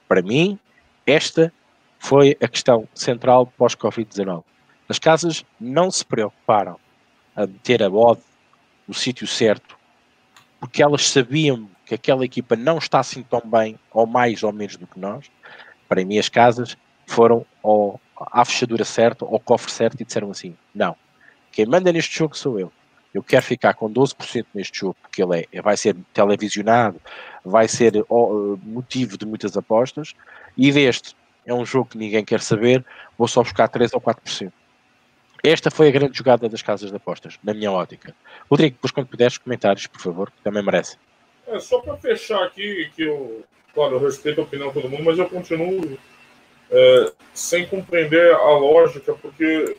Para mim, esta foi a questão central pós-Covid-19. As casas não se preocuparam a meter a odd no sítio certo, porque elas sabiam que aquela equipa não está assim tão bem, ou mais ou menos do que nós. Para mim, as casas foram ao, à fechadura certa, ao cofre certo e disseram assim: não, quem manda neste jogo sou eu. Eu quero ficar com 12% neste jogo, porque ele é, vai ser televisionado, vai ser motivo de muitas apostas, e deste é um jogo que ninguém quer saber, vou só buscar 3 ou 4%. Esta foi a grande jogada das casas de apostas, na minha ótica. Rodrigo, depois quando puderes comentários, por favor, que também merece. É, só para fechar aqui, que eu, claro, eu respeito a opinião de todo mundo, mas eu continuo é, sem compreender a lógica, porque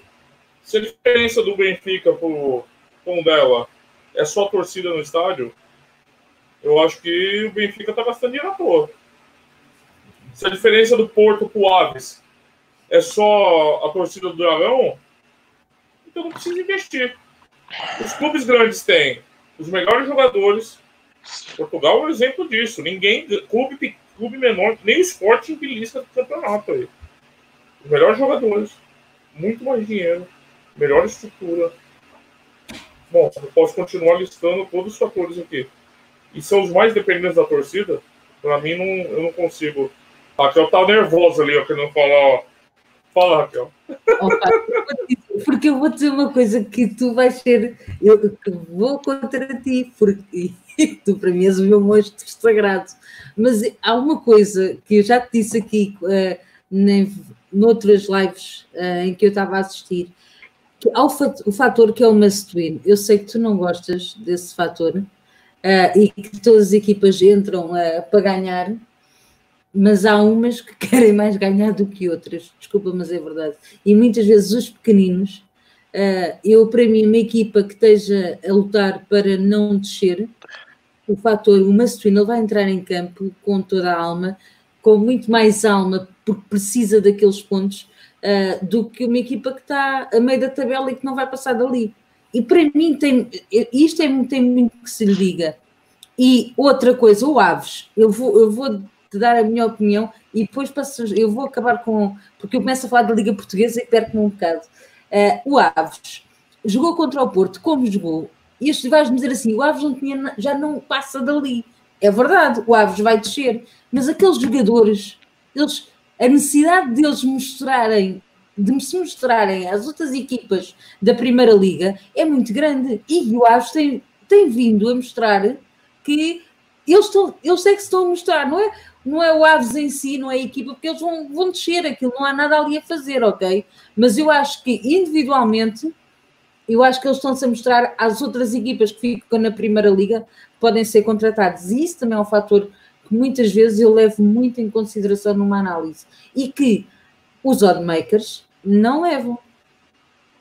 se a diferença do Benfica pro tom dela é só a torcida no estádio, eu acho que o Benfica tá gastando dinheiro à toa. Se a diferença do Porto pro Aves é só a torcida do Dragão, então não precisa investir. Os clubes grandes têm os melhores jogadores. Portugal é um exemplo disso. Ninguém, clube, clube menor, nem o esporte belisca do campeonato aí. Os melhores jogadores, muito mais dinheiro, melhor estrutura. Bom, eu posso continuar listando todos os fatores aqui. E são os mais dependentes da torcida. Para mim, não, eu não consigo. A Raquel tá nervosa ali, ó, querendo falar, ó. Fala, Raquel. Opa, porque eu vou dizer uma coisa que tu vais ser. Eu vou contra ti, porque tu para mim és o meu monstro sagrado. Mas há uma coisa que eu já te disse aqui uh, nem, noutras lives uh, em que eu estava a assistir, que há o, o fator que é o must win. Eu sei que tu não gostas desse fator uh, e que todas as equipas entram para ganhar, mas há umas que querem mais ganhar do que outras, desculpa, mas é verdade. E muitas vezes os pequeninos, uh, eu para mim, uma equipa que esteja a lutar para não descer, o fator, o ele vai entrar em campo com toda a alma, com muito mais alma, porque precisa daqueles pontos, uh, do que uma equipa que está a meio da tabela e que não vai passar dali. E para mim, tem, isto é, tem muito que se lhe diga. E outra coisa, o Aves, eu vou, eu vou te dar a minha opinião e depois passo, eu vou acabar com. Porque eu começo a falar da Liga Portuguesa e perco-me um bocado. Uh, o Aves jogou contra o Porto, como jogou? E este vais-me dizer assim: o Aves não tinha, já não passa dali. É verdade, o Aves vai descer, mas aqueles jogadores, eles, a necessidade deles mostrarem, de se mostrarem às outras equipas da Primeira Liga é muito grande. E o Aves tem, tem vindo a mostrar que eles, estão, eles é que se estão a mostrar, não é? Não é o Aves em si, não é a equipa, porque eles vão, vão descer aquilo, não há nada ali a fazer, ok? Mas eu acho que individualmente, eu acho que eles estão-se a mostrar às outras equipas que ficam na Primeira Liga, podem ser contratados. E isso também é um fator que muitas vezes eu levo muito em consideração numa análise. E que os oddmakers não levam.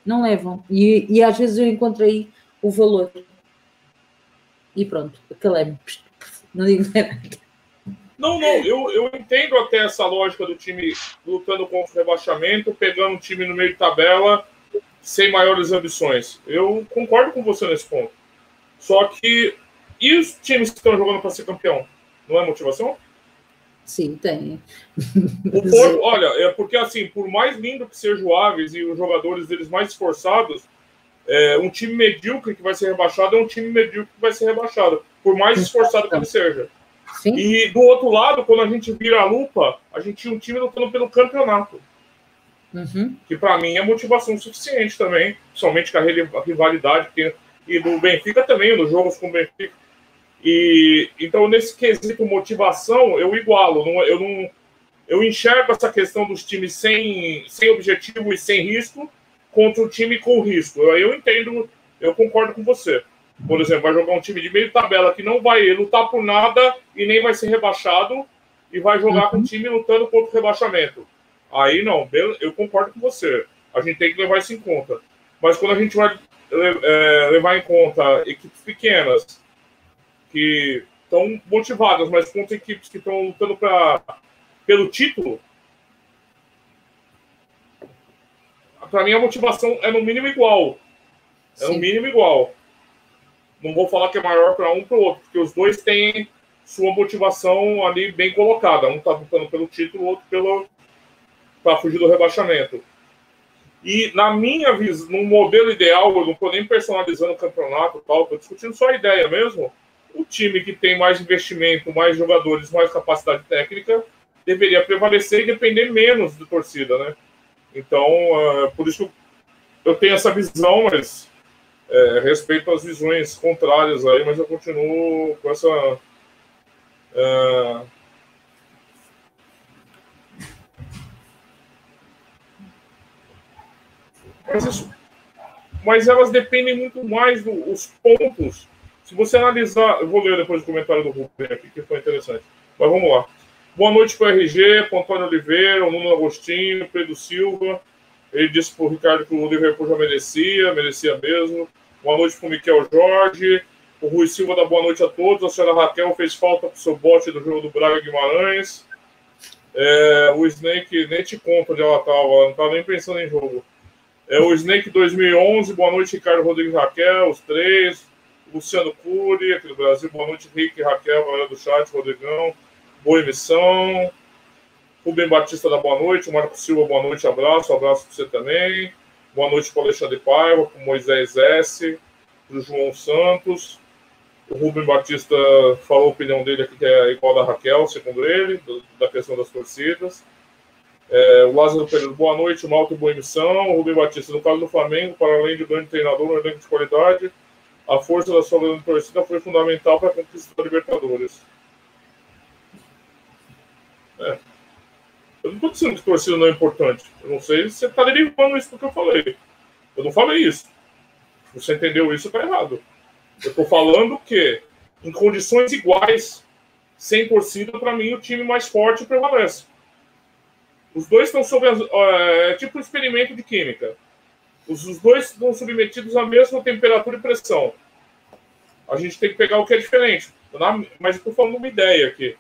Não levam. E, e às vezes eu encontro aí o valor. E pronto, acalei-me. Não digo nada. Não, não, eu, eu entendo até essa lógica do time lutando contra o rebaixamento, pegando um time no meio de tabela, sem maiores ambições. Eu concordo com você nesse ponto. Só que. E os times que estão jogando para ser campeão? Não é motivação? Sim, tem. Olha, é porque assim, por mais lindo que seja o Aves e os jogadores deles mais esforçados, é, um time medíocre que vai ser rebaixado é um time medíocre que vai ser rebaixado, por mais esforçado que ele seja. Sim. E do outro lado, quando a gente vira a lupa, a gente tinha um time lutando pelo campeonato. Uhum. Que para mim é motivação suficiente também, somente com a rivalidade que, e do Benfica também, nos jogos com o Benfica. E então nesse quesito motivação eu igualo, não, eu não eu enxergo essa questão dos times sem, sem objetivo e sem risco contra o time com risco. Eu, eu entendo, eu concordo com você. Por exemplo, vai jogar um time de meio tabela que não vai lutar por nada e nem vai ser rebaixado e vai jogar uhum. com um time lutando contra o rebaixamento. Aí não, eu concordo com você. A gente tem que levar isso em conta. Mas quando a gente vai é, levar em conta equipes pequenas que estão motivadas, mas contra equipes que estão lutando pra, pelo título, para mim a motivação é no mínimo igual. É Sim. no mínimo igual não vou falar que é maior para um para o outro, porque os dois têm sua motivação ali bem colocada. Um está lutando pelo título, o outro pelo para fugir do rebaixamento. E na minha visão, no modelo ideal, eu não estou nem personalizando o campeonato, tal, estou discutindo só a ideia mesmo. O time que tem mais investimento, mais jogadores, mais capacidade técnica, deveria prevalecer e depender menos de torcida, né? Então, uh, por isso eu tenho essa visão, mas é, respeito às visões contrárias aí, mas eu continuo com essa. É... Mas, isso, mas elas dependem muito mais dos pontos Se você analisar, eu vou ler depois o comentário do Rubem aqui, que foi interessante. Mas vamos lá. Boa noite para o RG, para Antônio Oliveira, Nuno Agostinho, Pedro Silva. Ele disse para o Ricardo que o Liverpool já merecia, merecia mesmo. Boa noite para o Miquel Jorge. O Rui Silva dá boa noite a todos. A senhora Raquel fez falta com o seu bote do jogo do Braga Guimarães. É, o Snake, nem te conta onde ela estava, não estava nem pensando em jogo. É, o Snake 2011, boa noite, Ricardo Rodrigues Raquel, os três. Luciano Cury, aqui do Brasil, boa noite, Rick, Raquel, galera do chat, Rodrigão. Boa emissão. Rubem Batista da boa noite. Marco Silva, boa noite, abraço. Abraço para você também. Boa noite para o Alexandre Paiva, para o Moisés S., para o João Santos. O Rubem Batista falou a opinião dele aqui, que é igual da Raquel, segundo ele, da questão das torcidas. É, o Lázaro Pereira, boa noite, uma alta e boa emissão. O Rubem Batista, no caso do Flamengo, para além de grande treinador, um elenco de qualidade, a força da sua grande torcida foi fundamental para a conquista da Libertadores. É. Eu não estou dizendo que torcida não é importante. Eu não sei se você está derivando isso do que eu falei. Eu não falei isso. Se você entendeu isso, está errado. Eu estou falando que, em condições iguais, sem torcida, para mim, o time mais forte prevalece. Os dois estão sob. As, é tipo um experimento de química. Os, os dois estão submetidos à mesma temperatura e pressão. A gente tem que pegar o que é diferente. Mas estou falando uma ideia aqui.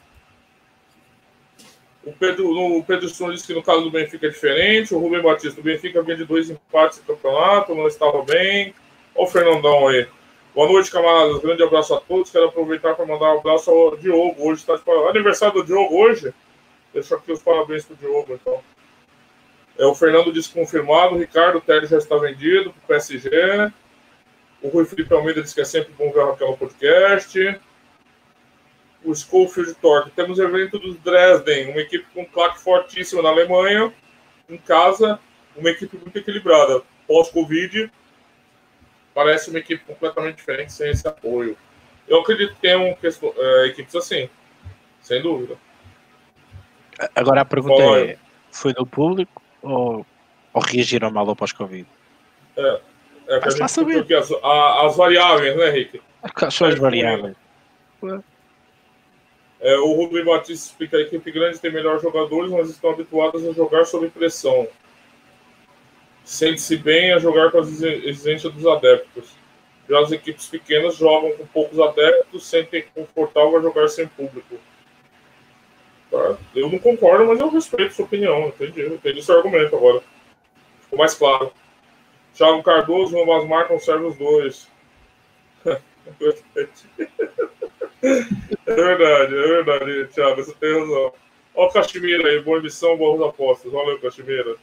O Pedro, o Pedro Stone disse que no caso do Benfica é diferente. O Rubem Batista, o Benfica vinha de dois empates no campeonato, não estava bem. Olha o Fernandão aí. Boa noite, camaradas. Grande abraço a todos. Quero aproveitar para mandar um abraço ao Diogo. Hoje está de aniversário do Diogo hoje. Deixa aqui os parabéns para o Diogo, então. É, o Fernando disse confirmado. O Ricardo Teles já está vendido para o PSG. O Rui Felipe Almeida disse que é sempre bom ver a Raquel no podcast o Schofield Torque. Temos o evento dos Dresden, uma equipe com claque fortíssima na Alemanha, em casa, uma equipe muito equilibrada. Pós-Covid, parece uma equipe completamente diferente sem esse apoio. Eu acredito que tem questão, é, equipes assim, sem dúvida. Agora a pergunta é: foi do público ou, ou reagiram mal ao pós-Covid? É, é que a gente saber. As, as, variáveis, né, Henrique? São as variáveis? É, o Rubem Batista explica a equipe grande tem melhores jogadores, mas estão habituadas a jogar sob pressão. Sente-se bem a jogar com as exigências dos adeptos. Já as equipes pequenas jogam com poucos adeptos, sentem confortável a jogar sem público. Tá? Eu não concordo, mas eu respeito sua opinião. Entendi, entendi seu argumento agora. Ficou mais claro. Thiago Cardoso, Mas marcam serve os dois. É verdade, é verdade, Thiago, você tem razão. Olha o Caximira aí, boa emissão, boas apostas. Valeu, Caximira.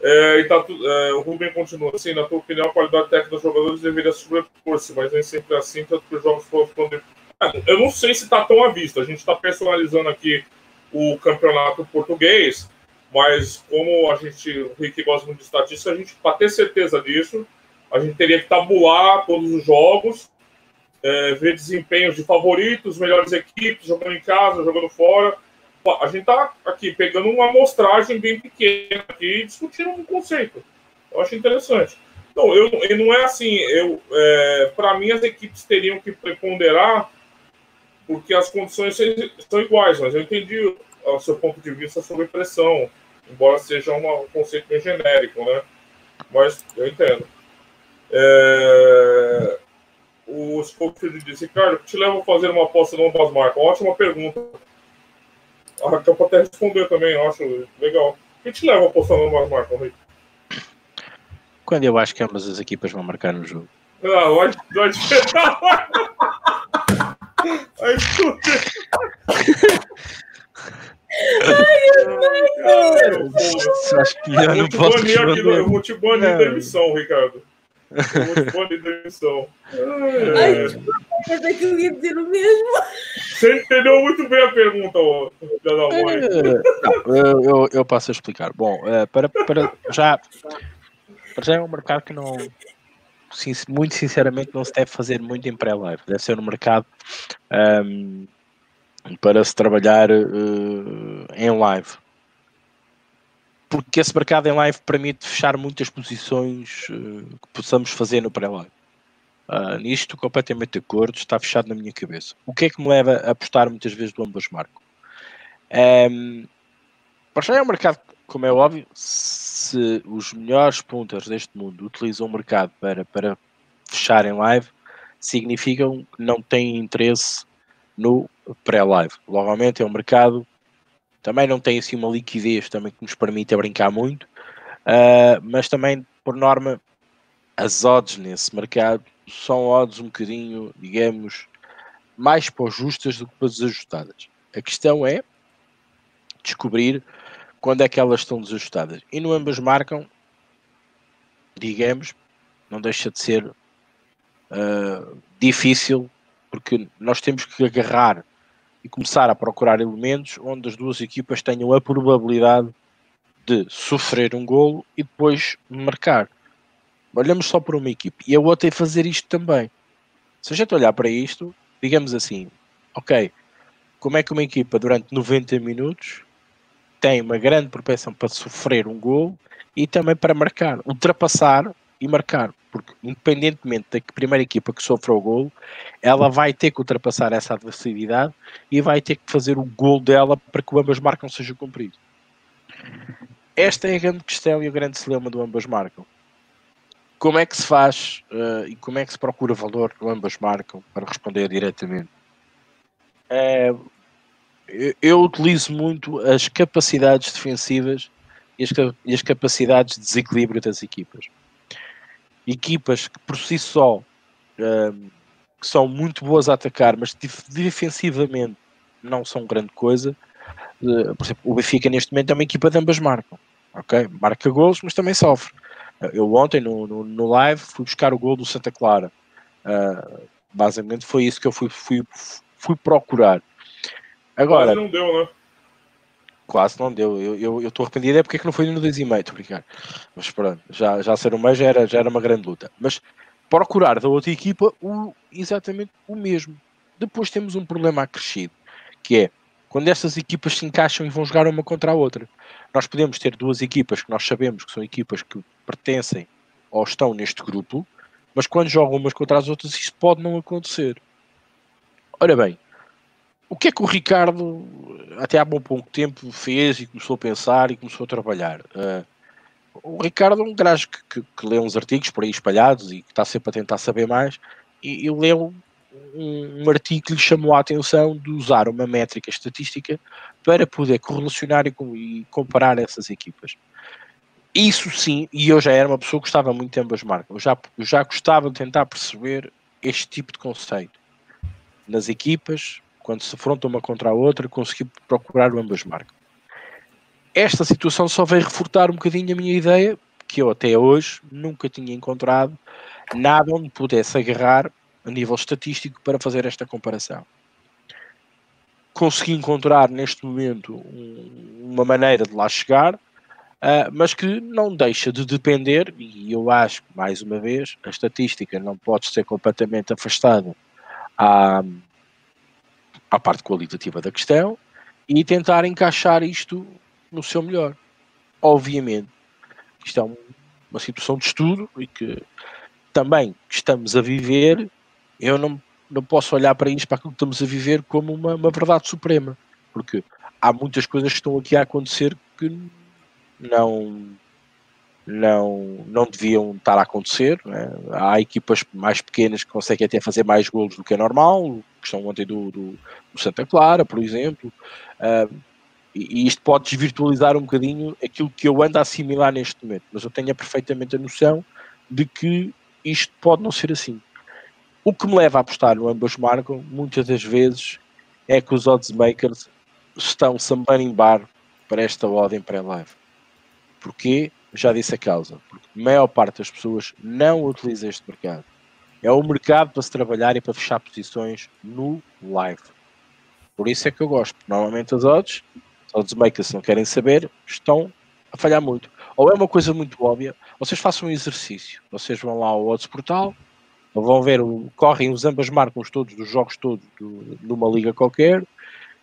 É, e tá, é, o Rubem continua assim, na tua opinião, a qualidade técnica dos jogadores deveria sobrepor-se, mas nem sempre é assim, tanto que os jogos foram quando... Eu não sei se está tão à vista. A gente está personalizando aqui o campeonato português, mas como a gente, o Rick gosta muito de estatística, a gente, para ter certeza disso, a gente teria que tabular todos os jogos é, ver desempenhos de favoritos, melhores equipes, jogando em casa, jogando fora. A gente está aqui pegando uma amostragem bem pequena aqui discutindo um conceito. Eu acho interessante. Então, eu, eu não é assim. Eu, é, Para mim, as equipes teriam que preponderar porque as condições são iguais, mas eu entendi o seu ponto de vista sobre pressão, embora seja um conceito bem genérico, né? Mas eu entendo. É, o Scofield disse, Ricardo, te leva a fazer uma aposta no ambas marcas? Ótima pergunta. A Raquel pode até responder também, eu acho legal. O que te leva a apostar no ambas marcas, Rick? Quando eu acho que ambas as equipas vão marcar no jogo. Ah, vai, vai esperar. Aí Ai, Acho que eu não posso Eu vou te banir da emissão, Ricardo. Muito boa demissão. Ai, mas é que eu ia dizer o mesmo. Você entendeu muito bem a pergunta, ó, não, eu, eu, eu passo a explicar. Bom, eh, para, para já, para já é um mercado que não, muito sinceramente, não se deve fazer muito em pré-live. Deve ser um mercado um, ehm, para se trabalhar uh, em live porque esse mercado em live permite fechar muitas posições uh, que possamos fazer no pré-live. Uh, nisto completamente de acordo, está fechado na minha cabeça. O que é que me leva a apostar muitas vezes do ambas marcam? Um, para já é um mercado, como é óbvio, se os melhores punters deste mundo utilizam o mercado para, para fechar em live, significam que não têm interesse no pré-live. Logicamente é um mercado também não tem assim uma liquidez também que nos permite brincar muito, uh, mas também por norma as odds nesse mercado são odds um bocadinho, digamos, mais para justas do que para desajustadas. A questão é descobrir quando é que elas estão desajustadas. E no ambas marcam, digamos, não deixa de ser uh, difícil, porque nós temos que agarrar e começar a procurar elementos onde as duas equipas tenham a probabilidade de sofrer um golo e depois marcar. Olhamos só para uma equipe e a outra é fazer isto também. Se a gente olhar para isto, digamos assim, ok, como é que uma equipa durante 90 minutos tem uma grande propensão para sofrer um gol e também para marcar, ultrapassar e marcar, porque independentemente da primeira equipa que sofra o gol, ela vai ter que ultrapassar essa adversidade e vai ter que fazer o gol dela para que o ambas marcam seja cumprido. Esta é a grande questão e o grande dilema do ambas marcam. Como é que se faz uh, e como é que se procura valor do ambas marcam para responder diretamente? É, eu utilizo muito as capacidades defensivas e as, e as, capacidades de desequilíbrio das equipas. Equipas que por si só um, são muito boas a atacar, mas defensivamente não são grande coisa. Uh, por exemplo, o Benfica neste momento é uma equipa de ambas marcam. ok? Marca gols, mas também sofre. Eu ontem no, no, no live fui buscar o gol do Santa Clara. Uh, basicamente foi isso que eu fui, fui, fui procurar. Agora, quase não deu, né? Quase não deu. Eu estou arrependido é porque é que não foi no 2,5, estou brincar. Mas pronto, já, já ser um mês já era, já era uma grande luta. Mas procurar da outra equipa o, exatamente o mesmo. Depois temos um problema acrescido, que é quando estas equipas se encaixam e vão jogar uma contra a outra. Nós podemos ter duas equipas que nós sabemos que são equipas que pertencem ou estão neste grupo, mas quando jogam umas contra as outras, isto pode não acontecer. Ora bem, o que é que o Ricardo, até há bom pouco tempo, fez e começou a pensar e começou a trabalhar? Uh, o Ricardo é um gajo que, que, que, lê uns artigos por aí espalhados e que está sempre a tentar saber mais, e, e leu um, um, artigo que lhe chamou a atenção de usar uma métrica estatística para poder correlacionar e, e comparar essas equipas. Isso sim, e eu já era uma pessoa que gostava muito de ambas marcas, eu já, eu já gostava de tentar perceber este tipo de conceito nas equipas, quando se afrontam uma contra a outra, conseguir procurar ambas marcas. Esta situação só veio reforçar um bocadinho a minha ideia, que eu até hoje nunca tinha encontrado nada onde pudesse agarrar a nível estatístico para fazer esta comparação. Consegui encontrar neste momento um, uma maneira de lá chegar, uh, mas que não deixa de depender, e eu acho mais uma vez, a estatística não pode ser completamente afastada à, à parte qualitativa da questão e tentar encaixar isto no seu melhor. Obviamente, isto é uma situação de estudo e que também estamos a viver, eu não, não posso olhar para isto, para aquilo que estamos a viver, como uma, uma verdade suprema, porque há muitas coisas que estão aqui a acontecer que não não, não deviam estar a acontecer. Né? Há equipas mais pequenas que conseguem até fazer mais golos do que é normal, questão ontem do, do, do Santa Clara, por exemplo. Uh, e, isto pode desvirtualizar um bocadinho aquilo que eu ando a assimilar neste momento, mas eu tenho perfeitamente a noção de que isto pode não ser assim. O que me leva a apostar no ambas marcam, muitas das vezes, é que os odds makers estão-se a marimbar para esta ordem pré-live. Porquê? Já disse a causa, porque a maior parte das pessoas não utiliza este mercado. É o mercado para se trabalhar e para fechar posições no live. Por isso é que eu gosto. Normalmente as odds, os odds makers não querem saber, estão a falhar muito. Ou é uma coisa muito óbvia, vocês façam um exercício. Vocês vão lá ao odds portal, vão ver, correm os ambas marcas todos dos jogos todos do, de uma liga qualquer,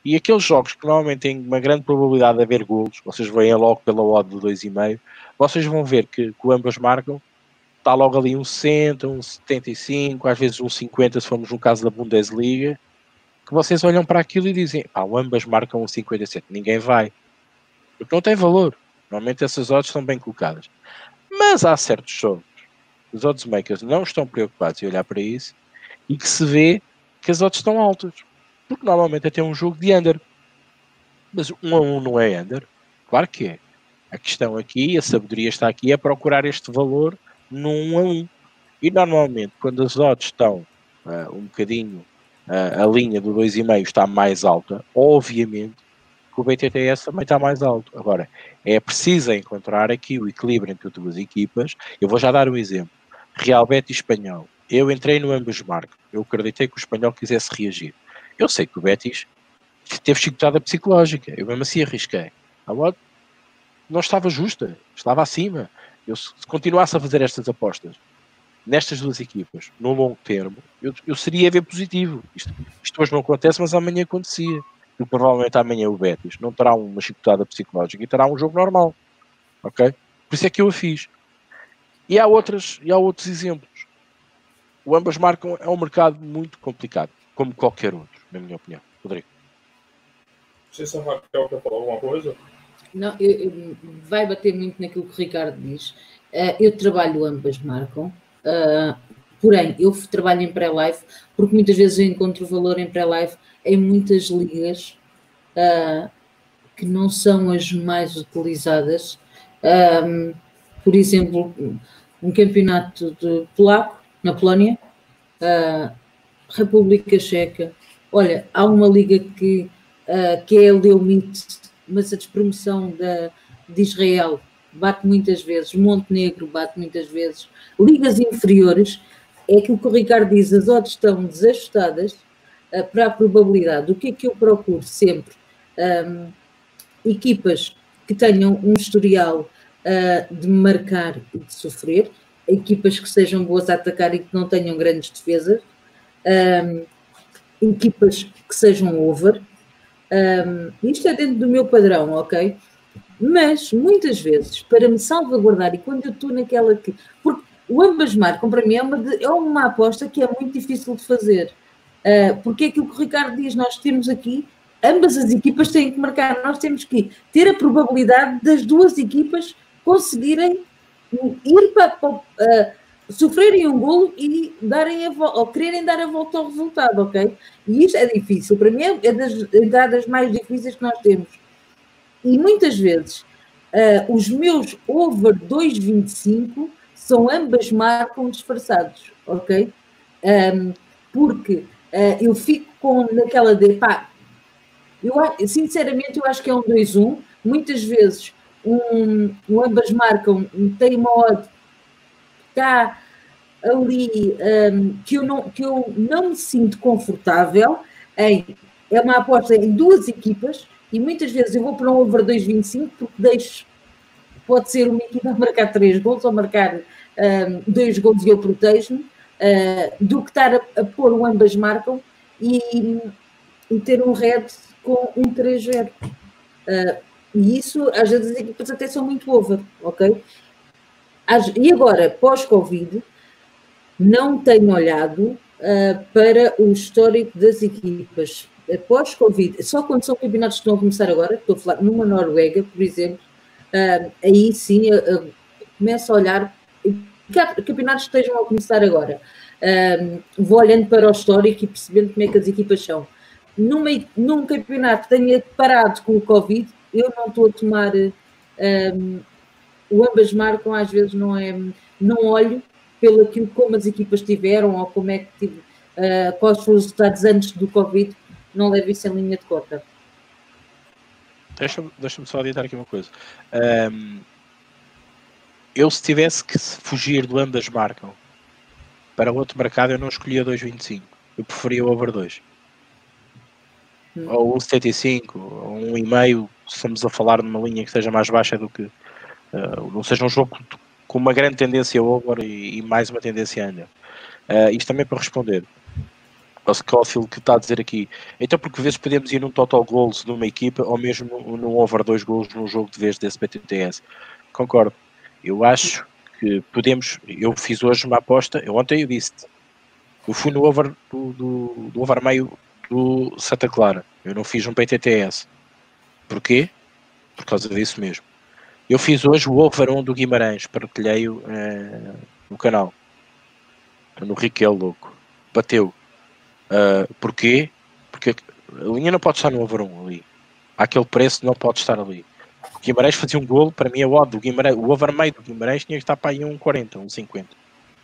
e aqueles jogos que normalmente têm uma grande probabilidade de haver golos, vocês veem logo pela odd do 2,5, vocês vão ver que, que ambas marcam, está logo ali um 60, um 75, às vezes um 50, se formos no caso da Bundesliga, que vocês olham para aquilo e dizem, pá, ambas marcam um 57, ninguém vai. Porque não tem valor. Normalmente essas odds estão bem colocadas. Mas há certos jogos, os odds makers não estão preocupados em olhar para isso e que se vê que as odds estão altas. Porque normalmente até um jogo de under. Mas um a um não é under? Claro que é. A questão aqui, a sabedoria está aqui, é procurar este valor num a um. E normalmente, quando as odds estão uh, um bocadinho, uh, a linha do 2,5 está mais alta, obviamente que o BTTS também está mais alto. Agora, é preciso encontrar aqui o equilíbrio entre as duas equipas. Eu vou já dar um exemplo. Real Betis Espanhol. Eu entrei no ambos marcos. Eu acreditei que o Espanhol quisesse reagir. Eu sei que o Betis teve chicotada psicológica. Eu mesmo assim arrisquei. A odd não estava justa. Estava acima. Eu, se continuasse a fazer estas apostas nestas duas equipas, no longo termo, eu, eu seria a ver positivo. Isto, isto hoje não acontece, mas amanhã acontecia. E provavelmente amanhã o Betis não terá uma chicotada psicológica e terá um jogo normal. Ok? Por isso é que eu a fiz. E há, outras, e há outros exemplos. O ambas marcam é um mercado muito complicado, como qualquer outro, na minha opinião. Rodrigo. Não sei se a Raquel quer falar alguma coisa. Não, eu, eu, vai bater muito naquilo que o Ricardo diz. Uh, eu trabalho ambas marcam, uh, porém, eu trabalho em pré-live, porque muitas vezes eu encontro valor em pré-live em muitas ligas uh, que não são as mais utilizadas. Um, por exemplo, um campeonato de polaco na Polónia, República Checa. Olha, há uma liga que, que é a Leomite mas a despromoção da, de Israel bate muitas vezes, Montenegro bate muitas vezes, ligas inferiores, é aquilo que o Ricardo diz, as odds estão desajustadas uh, para a probabilidade. O que é que eu procuro sempre? Um, equipas que tenham um historial uh, de marcar e de sofrer, equipas que sejam boas a atacar e que não tenham grandes defesas, um, equipas que sejam over, um, isto é dentro do meu padrão, ok? Mas muitas vezes, para me salvaguardar, e quando eu estou naquela que. Porque o ambas marcam, para mim, é uma, é uma aposta que é muito difícil de fazer. Uh, porque é aquilo que o Ricardo diz, nós temos aqui, ambas as equipas têm que marcar, nós temos que ter a probabilidade das duas equipas conseguirem ir para. para uh, sofrerem um golo e darem a ou quererem dar a volta ao resultado, ok? E isto é difícil. Para mim é das entradas mais difíceis que nós temos. E muitas vezes uh, os meus over 2,25 são ambas marcam disfarçados, ok? Um, porque uh, eu fico com naquela de pá, eu, sinceramente eu acho que é um 2-1. Muitas vezes um, um ambas marcam, tem uma odd está ali um, que, eu não, que eu não me sinto confortável em. É uma aposta em duas equipas e muitas vezes eu vou para um over 2,25 porque deixo. Pode ser uma equipa a marcar três gols ou marcar um, dois gols e eu protejo-me, uh, do que estar a, a pôr o ambas marcam e, e ter um red com um 3-0. Uh, e isso, às vezes, as equipas até são muito over, ok? E agora, pós-Covid, não tenho olhado uh, para o histórico das equipas. Pós-Covid, só quando são campeonatos que a começar agora, estou a falar numa Noruega, por exemplo, uh, aí sim uh, começo a olhar campeonatos que estejam a começar agora. vou olhando para o histórico e percebendo como é que as equipas são. Numa, num campeonato que tenha parado com o Covid, eu não estou a tomar o ambas marcam, às vezes não é, não olho pelo aquilo como as equipas tiveram ou como é que tive, uh, quais foram os resultados antes do Covid, não levo isso em linha de conta. Deixa-me deixa só adiantar aqui uma coisa. Um, eu se tivesse que fugir do ambas marcam para outro mercado, eu não escolhia 2,25. Eu preferia o over 2. Hum. Ou 1,75, ou 1,5, se estamos a falar numa linha que seja mais baixa do que, Uh, não seja um jogo com uma grande tendência over e, e mais uma tendência under. Uh, isto também para responder ao Scofield que está a dizer aqui. Então, porque vezes podemos ir num total goals numa equipa ou mesmo num over dois gols num jogo de vez desse BTTS. Concordo. Eu acho que podemos. Eu fiz hoje uma aposta, eu ontem eu disse eu fui no over do, do, do over meio do Santa Clara. Eu não fiz um PTTS. Porquê? Por causa disso mesmo. Eu fiz hoje o over 1 do Guimarães, partilhei-o eh, no canal. No Riquel, louco. Bateu. Uh, porquê? Porque a linha não pode estar no over 1 ali. Aquele preço não pode estar ali. O Guimarães fazia um golo, para mim é o do Guimarães, o over meio do Guimarães tinha que estar para aí um 40, um 50.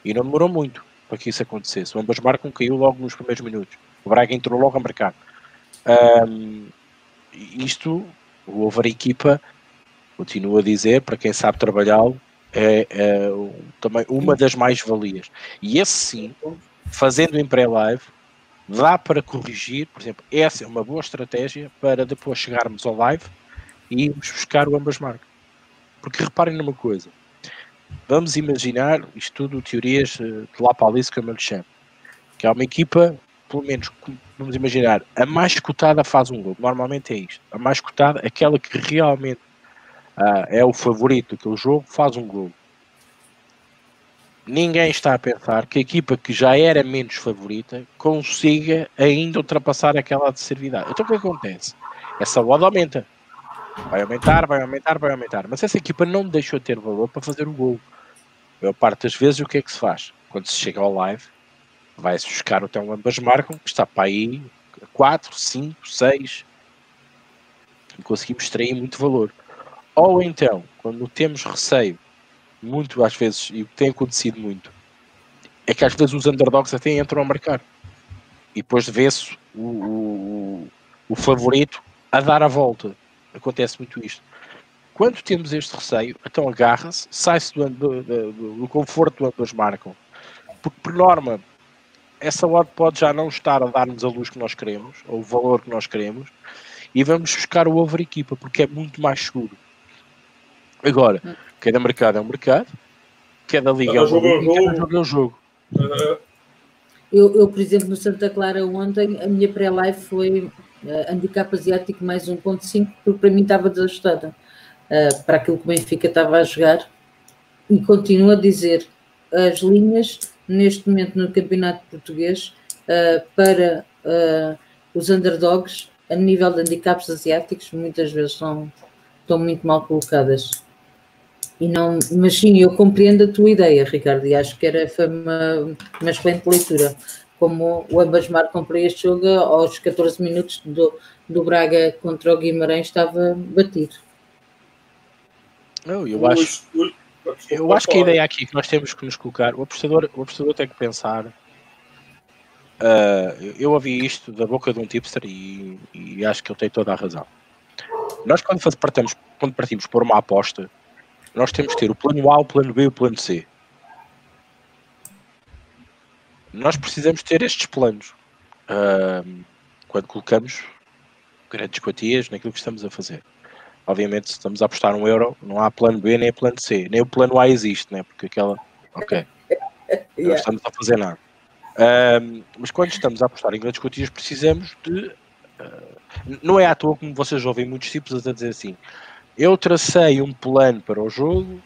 E não demorou muito para que isso acontecesse. O ambas marcam caiu logo nos primeiros minutos. O Braga entrou logo a marcar. Um, isto, o over equipa, continuo a dizer, para quem sabe trabalhá-lo, é, é, também uma das mais-valias. E esse sim, fazendo em pré-live, dá para corrigir, por exemplo, essa é uma boa estratégia para depois chegarmos ao live e irmos buscar o ambas marcas. Porque reparem numa coisa, vamos imaginar, isto tudo teorias eh, de lá para como eu lhe chamo, que é uma equipa, pelo menos, vamos imaginar, a mais cotada faz um gol. Normalmente é isto. A mais cotada, aquela que realmente ah, é o favorito daquele jogo, faz um gol. Ninguém está a pensar que a equipa que já era menos favorita consiga ainda ultrapassar aquela adversidade. Então o que acontece? Essa odd aumenta. Vai aumentar, vai aumentar, vai aumentar. Mas essa equipa não deixou de ter valor para fazer o gol. A parte das vezes, o que é que se faz? Quando se chega ao live, vai-se buscar o teu ambas marcam, que está para aí 4, 5, 6. E conseguimos extrair muito valor. Ou então, quando temos receio, muito às vezes, e o que tem acontecido muito, é que às vezes os underdogs até entram a marcar. E depois vê-se o, o, o favorito a dar a volta acontece muito isto. Quando temos este receio, então agarra-se, sai-se do, do, do, conforto onde eles marcam. Porque, por norma, essa odd pode já não estar a dar-nos a luz que nós queremos, ou o valor que nós queremos, e vamos buscar o over equipa, porque é muito mais seguro. Agora, cada mercado é um mercado, cada liga é um jogo, cada jogo é um jogo. Eu, eu, por exemplo, no Santa Clara ontem, a minha pré-live foi Uh, handicap asiático mais 1.5, porque para mim estava desajustada uh, para aquilo que o Benfica estava a jogar. E continuo a dizer, as linhas, neste momento no Campeonato Português, uh, para uh, os underdogs, a nível de handicaps asiáticos, muitas vezes são, estão muito mal colocadas. E não, mas sim, eu compreendo a tua ideia, Ricardo, e acho que era, foi uma, uma excelente leitura como o ambas marcam para este jogo, aos 14 minutos do, do Braga contra o Guimarães estava batido. Não, eu acho, eu acho que a ideia aqui que nós temos que nos colocar, o apostador, o apostador tem que pensar. Uh, eu ouvi isto da boca de um tipster e, e, acho que ele tem toda a razão. Nós, quando, faz, partamos, quando partimos por uma aposta, nós temos que ter o plano A, o plano B e o plano C nós precisamos ter estes planos uh, quando colocamos grandes quantias naquilo que estamos a fazer. Obviamente, se estamos a apostar um euro, não há plano B nem plano C, nem o plano A existe, né? porque aquela. Ok. Não estamos a fazer nada. Uh, mas quando estamos a apostar em grandes quantias, precisamos de. Uh, não é à toa como vocês ouvem muitos tipos a dizer assim: eu tracei um plano para o jogo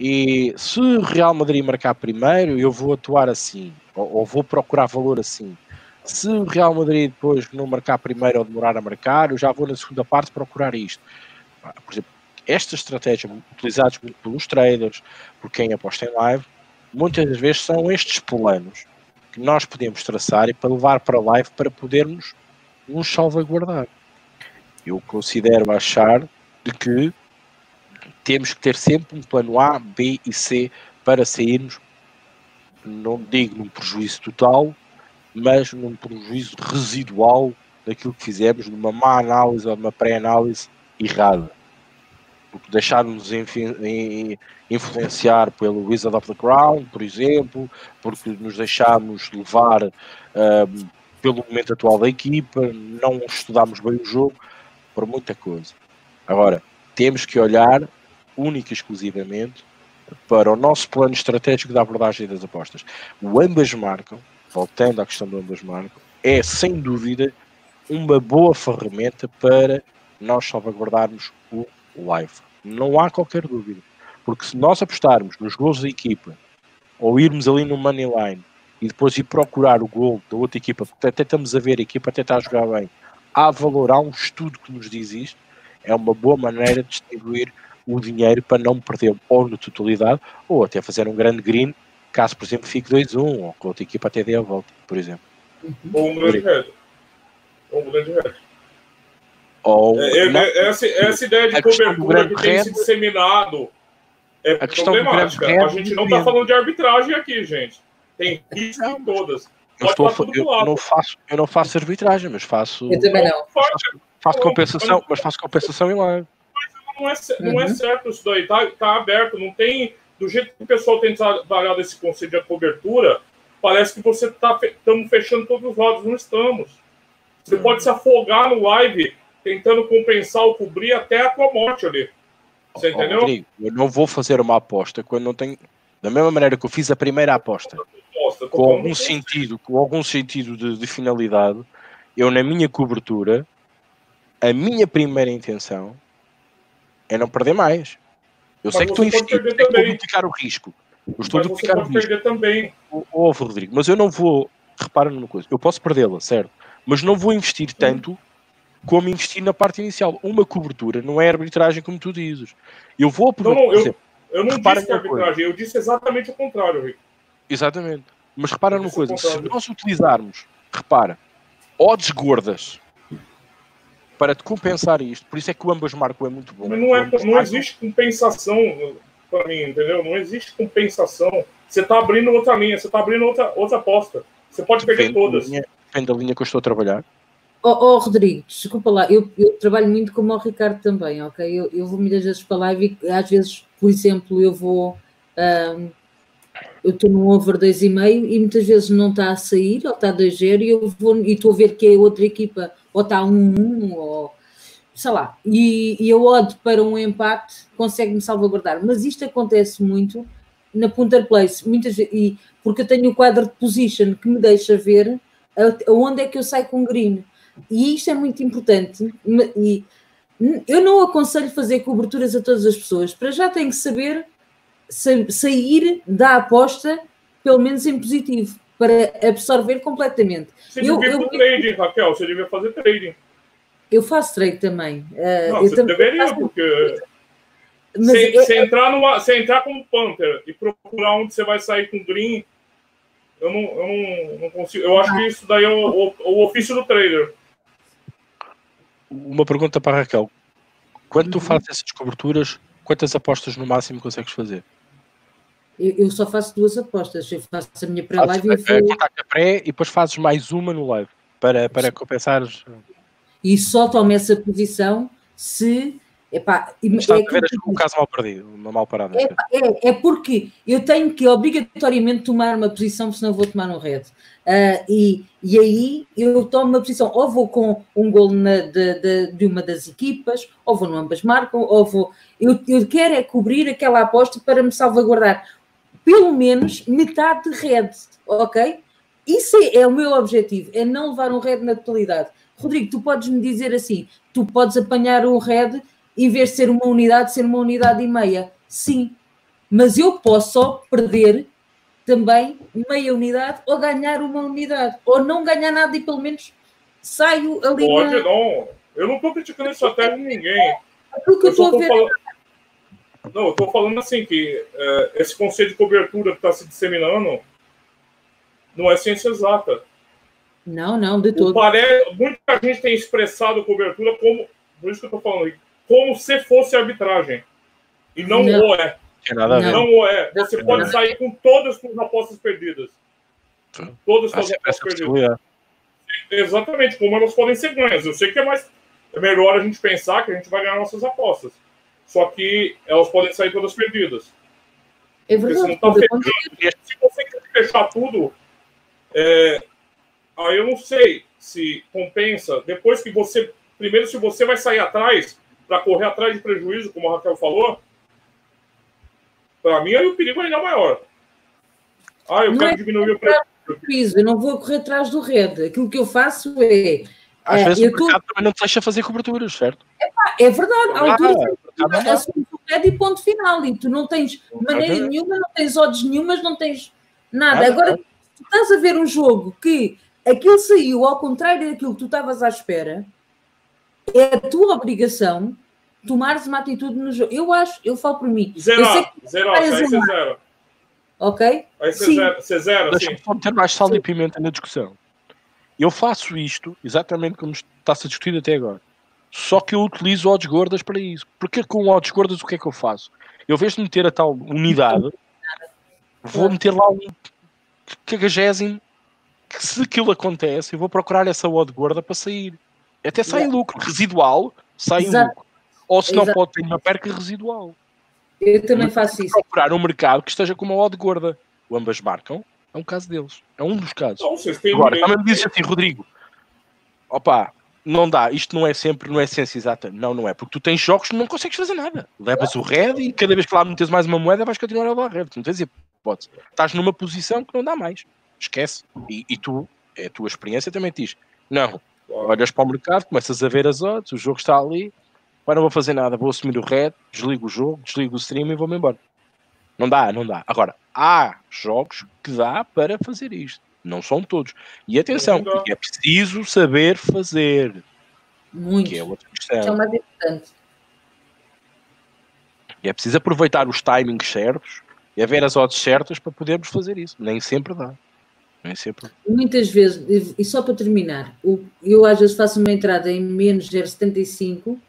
e se o Real Madrid marcar primeiro, eu vou atuar assim ou, ou, vou procurar valor assim. Se o Real Madrid depois não marcar primeiro ou demorar a marcar, eu já vou na segunda parte procurar isto. Por exemplo, estas estratégias utilizadas pelos traders, por quem aposta em live, muitas das vezes são estes planos que nós podemos traçar e para levar para live para podermos nos salvaguardar. Eu considero achar de que temos que ter sempre um plano A, B e C para sairmos não digo num prejuízo total, mas num prejuízo residual daquilo que fizemos, numa má análise ou numa pré-análise errada. Porque deixarmos influenciar pelo Wizard of the Crown, por exemplo, porque nos deixámos levar um, pelo momento atual da equipa, não estudámos bem o jogo, por muita coisa. Agora, temos que olhar única e exclusivamente para o nosso plano estratégico da abordagem das apostas. O ambas marcam, voltando à questão do ambas marcam, é sem dúvida uma boa ferramenta para nós salvaguardarmos o live. Não há qualquer dúvida. Porque se nós apostarmos nos gols da equipa, ou irmos ali no money line e depois ir procurar o gol da outra equipa, porque até estamos a ver a equipa até está a jogar bem, há valor, há um estudo que nos diz isto, é uma boa maneira de distribuir o dinheiro para não perder ou na totalidade, ou até fazer um grande green, caso, por exemplo, fique 2-1, ou que a outra equipa até dê a volta, por exemplo. Ou um grande head. Ou um grande head. Ou, é, é, é essa, essa ideia de cobertura que tem se disseminado é a problemática. A gente não está falando de arbitragem aqui, gente. Tem risco em todas. Eu, estou, eu, eu, não faço, eu não faço arbitragem, mas faço. Eu também não. Faço, faço compensação, mas faço compensação em live. Mas não é, não é uhum. certo isso daí, tá, tá aberto, não tem. Do jeito que o pessoal tem trabalhado esse conceito de cobertura, parece que você tá estamos fechando todos os lados, não estamos. Você uhum. pode se afogar no live tentando compensar ou cobrir até a tua morte ali. Você entendeu? Rodrigo, eu não vou fazer uma aposta quando não tenho. Da mesma maneira que eu fiz a primeira aposta, com algum sentido, com algum sentido de, de finalidade, eu na minha cobertura, a minha primeira intenção é não perder mais. Eu mas sei que estou a investir, estou a duplicar o risco. Eu estou mas a duplicar o risco. também. Ô, Rodrigo, mas eu não vou. Repara numa coisa, eu posso perdê-la, certo? Mas não vou investir tanto como investir na parte inicial. Uma cobertura não é arbitragem como tu dizes. Eu vou aproveitar. Não, não, eu, eu não disse arbitragem, eu disse exatamente o contrário, Rico. Exatamente. Mas repara numa coisa: se nós utilizarmos, repara, odds gordas para te compensar isto, por isso é que o ambas marcam é muito bom. Mas não, é, não existe compensação para mim, entendeu? Não existe compensação. Você está abrindo outra linha, você está abrindo outra, outra aposta. Você pode depende perder todas. Da linha, depende da linha que eu estou a trabalhar. Oh, oh, Rodrigo, desculpa lá, eu, eu, trabalho muito como o Ricardo também, ok? Eu, eu vou muitas vezes para a live e às vezes, por exemplo, eu vou. Um, eu estou num over 2,5 e muitas vezes não está a sair, ou está a 2-0, e eu vou e estou a ver que a outra equipa ou está a 1-1, ou sei lá, e, e eu odd para um empate consegue-me salvaguardar. Mas isto acontece muito na punter place, muitas e porque eu tenho o quadro de position que me deixa ver aonde é que eu saio com green e isto é muito importante. E eu não aconselho fazer coberturas a todas as pessoas. Para já tem que saber sair da aposta, pelo menos em positivo, para absorver completamente. Você eu, devia eu, trading, Raquel, você devia fazer trading. Eu faço trade também. Uh, não, você também deveria, faço... porque. Mas se, é, se, entrar numa, se entrar como Panther e procurar onde você vai sair com green, eu não, eu não, não consigo. Eu acho ah. que isso daí é o, o, o ofício do trader uma pergunta para a Raquel. Quando tu uhum. fazes essas coberturas, quantas apostas no máximo consegues fazer? Eu, eu só faço duas apostas. Eu faço a minha pré-live e vou... a pré e depois fazes mais uma no live para, para compensares. E só tomo essa posição se Epá, Está é a ver um caso mal perdido, uma mal parada. É, é, é, porque eu tenho que obrigatoriamente tomar uma posição, senão vou tomar um red. Uh, e, e aí eu tomo uma posição, ou vou com um gol na, de, de, de, uma das equipas, ou vou no ambas marcam, ou vou. Eu, eu quero é cobrir aquela aposta para me salvaguardar pelo menos metade de red, ok? Isso é, é o meu objetivo, é não levar um red na totalidade. Rodrigo, tu podes me dizer assim: tu podes apanhar um red em vez de ser uma unidade, ser uma unidade e meia. Sim, mas eu posso só perder também meia unidade ou ganhar uma unidade, ou não ganhar nada e pelo menos saio ali. Pode, na... não. Eu não estou criticando isso até de ninguém. Aquilo que eu estou a ver. Falando... Não, eu estou falando assim que é, esse conceito de cobertura que está se disseminando não é ciência exata. Não, não, de todo. Pare... Muita gente tem expressado cobertura como. Por isso que eu estou falando como se fosse arbitragem. E não, não. o é. Nada não o é. Você não, pode sair com todas as apostas perdidas. Todas as apostas perdidas. Exatamente, como elas podem ser ganhas. Eu sei que é mais. É melhor a gente pensar que a gente vai ganhar nossas apostas. Só que elas podem sair todas perdidas. É verdade. Tá se você quer fechar tudo, é, aí eu não sei se compensa. Depois que você. Primeiro, se você vai sair atrás, para correr atrás de prejuízo, como a Raquel falou, para mim aí o perigo ainda é maior. Ah, eu não quero é diminuir o prejuízo. Eu não vou correr atrás do red. Aquilo que eu faço é. Às é, vezes o mercado tô... também não te deixa fazer coberturas, certo? É, é verdade. À altura, ah, assumo o é de ponto final. E tu não tens maneira nenhuma, não tens odds nenhumas, não tens nada. Agora, tu estás a ver um jogo que aquilo saiu ao contrário daquilo que tu estavas à espera, é a tua obrigação tomares uma atitude no jogo. Eu acho, eu falo por mim. Zero, zero, aí você zero. Ok? Aí você zero, você zero Deixa-me só meter mais sal Sim. e pimenta na discussão. Eu faço isto exatamente como está-se a discutir até agora. Só que eu utilizo odds gordas para isso. Porque com odds gordas o que é que eu faço? Eu, vejo de meter a tal unidade, vou meter lá um cagagésimo que se aquilo acontece, eu vou procurar essa odd gorda para sair. Até sai lucro. Residual, sai em lucro. Ou se não pode ter uma perca residual. Eu também faço isso. Procurar um mercado que esteja com uma odd gorda. Ambas marcam, é um caso deles. É um dos casos. Não, Agora, também me dizes assim, Rodrigo, opa, não dá, isto não é sempre, não é ciência exata. Não, não é, porque tu tens jogos que não consegues fazer nada. Levas o red e cada vez que lá metes mais uma moeda vais continuar a levar red. Tu não tens hipótese. Estás numa posição que não dá mais. Esquece. E, e tu, é a tua experiência também te diz, não, olhas para o mercado, começas a ver as odds, o jogo está ali, mas não vou fazer nada, vou assumir o red, desligo o jogo, desligo o stream e vou-me embora. Não dá, não dá. Agora, há jogos que dá para fazer isto. Não são todos. E atenção, é preciso saber fazer. Muito. Que é outra questão. é mais importante. E é preciso aproveitar os timings certos e haver as odds certas para podermos fazer isso. Nem sempre dá. Nem sempre. Muitas vezes, e só para terminar, eu às vezes faço uma entrada em menos 0,75 uh,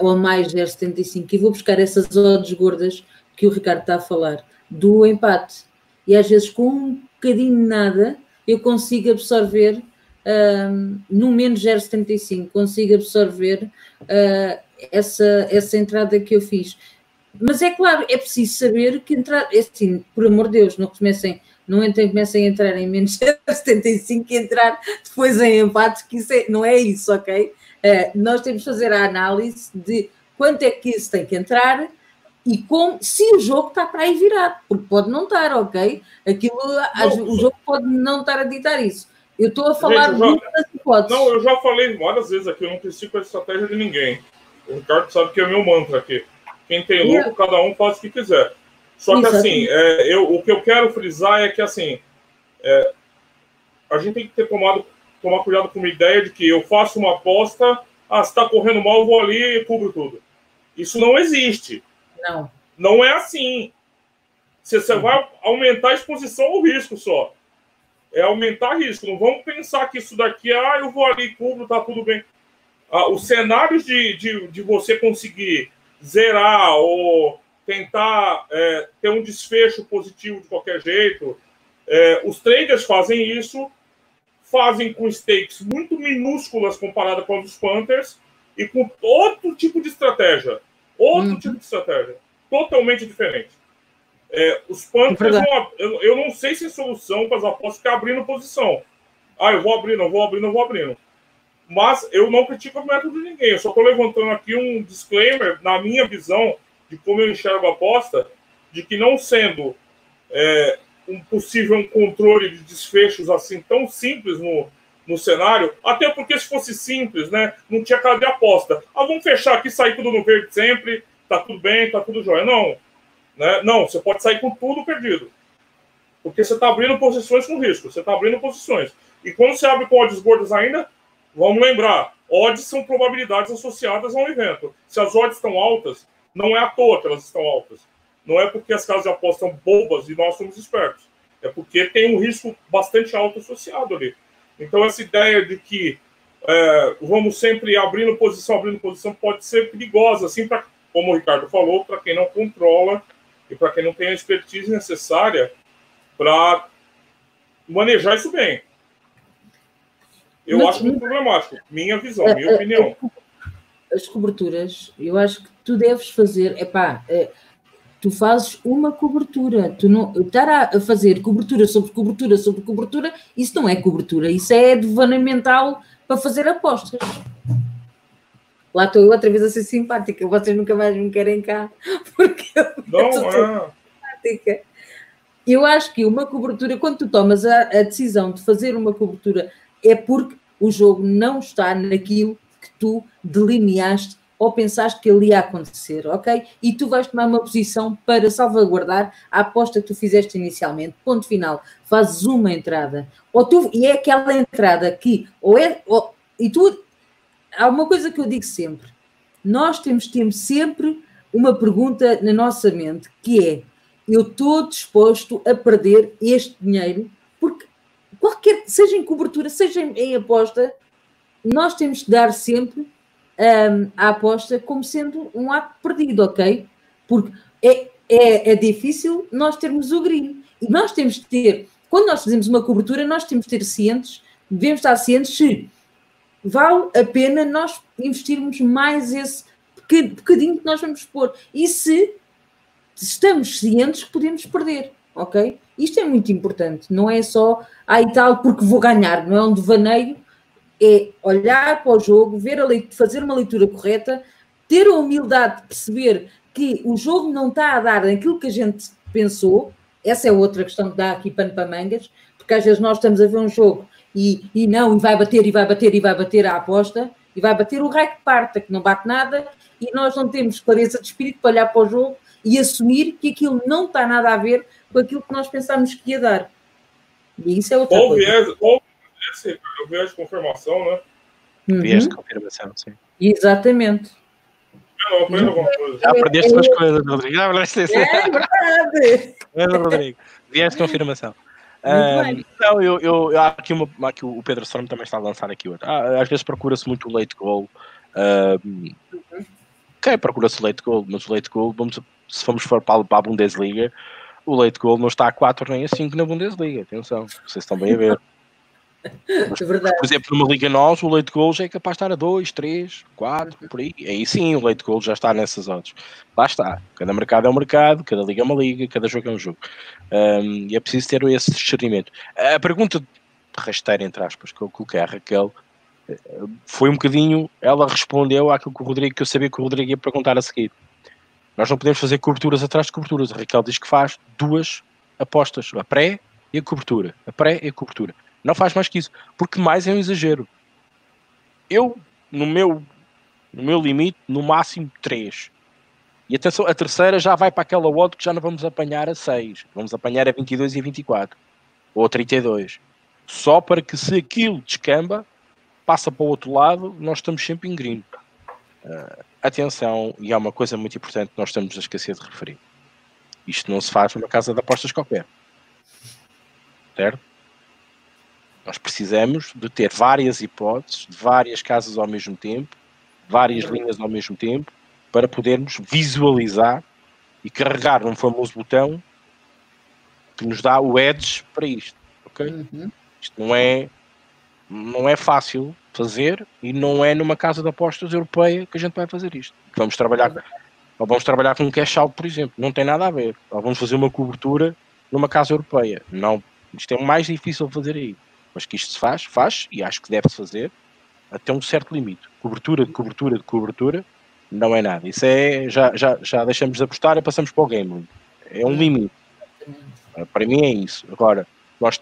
ou mais 0,75 e vou buscar essas odds gordas que o Ricardo está a falar, do empate. E às vezes com um bocadinho de nada eu consigo absorver um, no menos 0,75, consigo absorver uh, essa, essa entrada que eu fiz. Mas é claro, é preciso saber que entrar, é assim, por amor de Deus, não comecem, não entrem, comecem a entrar em menos 0,75 e entrar depois em empate, que isso é, não é isso, ok? Uh, nós temos de fazer a análise de quanto é que isso tem que entrar e com, se o jogo está para aí virado, porque pode não estar, ok? Aquilo, não, o jogo pode não estar a ditar isso. Eu estou a falar gente, já, das hipóteses. Não, eu já falei várias vezes aqui, eu não preciso a estratégia de ninguém. O Ricardo sabe que é meu mantra aqui. Quem tem lucro, cada um faz o que quiser. Só que assim, é, eu, o que eu quero frisar é que assim, é, a gente tem que ter tomado, tomar cuidado com uma ideia de que eu faço uma aposta, ah, se está correndo mal, eu vou ali e cubro tudo. Isso não existe. Não. Não é assim. Você, vai aumentar a exposição ao risco só. É aumentar risco. Não vamos pensar que isso daqui, ah, eu vou ali, cubro, tá tudo bem. Ah, os cenários de, de, de você conseguir zerar ou tentar é, ter um desfecho positivo de qualquer jeito, é, os traders fazem isso, fazem com stakes muito minúsculas comparadas com os Panthers e com outro tipo de estratégia. Outro uhum. tipo de estratégia. Totalmente diferente. É, os Panthers, é eu, eu, não sei se é solução para as apostas ficar abrindo posição. Ah, eu vou abrir, não vou abrir, não vou abrindo. Mas eu não critico o método de ninguém. Eu só estou levantando aqui um disclaimer, na minha visão, de como eu enxergo a aposta, de que não sendo é, um possível controle de desfechos assim tão simples no, no cenário, até porque se fosse simples, né, não tinha cara de aposta. Ah, vamos fechar aqui, sair tudo no verde sempre, tá tudo bem, tá tudo jóia. Não, né? Não, você pode sair com tudo perdido. Porque você está abrindo posições com risco, você está abrindo posições. E quando você abre com odds gordas ainda, vamos lembrar, odds são probabilidades associadas a um evento. Se as odds estão altas, não é à toa que elas estão altas. Não é porque as casas de aposta são bobas e nós somos espertos. É porque tem um risco bastante alto associado ali. Então, essa ideia de que é, vamos sempre abrindo posição, abrindo posição, pode ser perigosa, assim, pra, como o Ricardo falou, para quem não controla e para quem não tem a expertise necessária para manejar isso bem. Eu Mas, acho muito problemático. Minha visão, é, minha é, opinião. As coberturas, eu acho que tu deves fazer, é, tu fazes uma cobertura. Tu não estar a fazer cobertura sobre cobertura sobre cobertura, isso não é cobertura, isso é devanamental para fazer apostas. Lá estou eu outra vez a ser simpática, vocês nunca mais me querem cá, porque eu não, sou é. simpática. Eu acho que uma cobertura, quando tu tomas a, a decisão de fazer uma cobertura, é porque o jogo não está naquilo que tu delineaste ou pensaste que ele ia acontecer, ok? E tu vais tomar uma posição para salvaguardar a aposta que tu fizeste inicialmente. Ponto final. Fazes uma entrada. Ou tu, e é aquela entrada que, ou é, ou, e tu, há uma coisa que eu digo sempre: nós temos, temos sempre uma pergunta na nossa mente que é: eu estou disposto a perder este dinheiro, porque qualquer, seja em cobertura, seja em aposta, nós temos que dar sempre um, a aposta como sendo um ato perdido, ok? Porque é, é, é difícil nós termos o green. E nós temos que ter, quando nós fazemos uma cobertura, nós temos que ter cientes, devemos estar cientes se vale a pena nós investirmos mais esse bocadinho que nós vamos pôr. E se estamos cientes que podemos perder, ok? Isto é muito importante, não é só, e tal, porque vou ganhar, não é um devaneio, é olhar para o jogo, ver a leitura, fazer uma leitura correta, ter a humildade de perceber que o jogo não está a dar aquilo que a gente pensou, essa é outra questão que dá aqui pano para mangas, porque às vezes nós estamos a ver um jogo e, e não, e vai bater, e vai bater, e vai bater a aposta, e vai bater o raio que parta, que não bate nada, e nós não temos clareza de espírito para olhar para o jogo e assumir que aquilo não está nada a ver com aquilo que nós pensámos que ia dar. E isso é outra ou coisa. Viés, ou o viés de confirmação, né? Uhum. Viés de confirmação, sim. Exatamente. Eu não aprendo alguma coisa. Já aprendeste duas coisas, Rodrigo. Já aprendeste É verdade. É, Rodrigo. Viés de confirmação. Um, não, eu, eu, eu, aqui, uma, aqui o Pedro Storm também está a lançar aqui outra. Ah, às vezes procura-se muito o late goal. Um, ok, procura-se o late goal, mas o late goal, vamos, se formos for para, para a Bundesliga, o late goal não está a 4 nem a 5 na Bundesliga. Atenção, vocês estão bem a ver. Mas, é verdade. Por exemplo, numa Liga Nós, o leite goal já é capaz de estar a 2, 3, 4, por aí. Aí sim, o leite goal já está nessas odds. Lá está. Cada mercado é um mercado, cada liga é uma liga, cada jogo é um jogo. Um, e é preciso ter esse discernimento. A pergunta rasteira, entre aspas, que eu coloquei à Raquel eh, foi um bocadinho. Ela respondeu àquilo que o Rodrigo, que eu sabia que o Rodrigo ia perguntar a seguir. Nós não podemos fazer coberturas atrás de coberturas. A Raquel diz que faz duas apostas, a pré e a cobertura. A pré e a cobertura. Não faz mais que isso, porque mais é um exagero. Eu, no meu, no meu limite, no máximo 3. E atenção, a terceira já vai para aquela odd que já não vamos apanhar a 6. Vamos apanhar a 22 e a 24. Ou a 32. Só para que se aquilo descamba, passa para o outro lado, nós estamos sempre em green. Uh, atenção, e há uma coisa muito importante que nós estamos a esquecer de referir. Isto não se faz numa casa de apostas qualquer. Certo? Nós precisamos de ter várias hipóteses, de várias casas ao mesmo tempo, várias linhas ao mesmo tempo, para podermos visualizar e carregar num famoso botão que nos dá o edge para isto. Ok? Uhum. Isto não é, não é fácil fazer e não é numa casa de apostas europeia que a gente vai fazer isto. Vamos trabalhar, ou vamos trabalhar com um cash out, por exemplo. Não tem nada a ver. Ou vamos fazer uma cobertura numa casa europeia. Não, isto é mais difícil fazer aí mas que isto se faz, faz, e acho que deve-se fazer até um certo limite. Cobertura de cobertura de cobertura não é nada. Isso é, já, já, já deixamos de apostar e passamos para o game. É um limite. Para mim é isso. Agora, nós,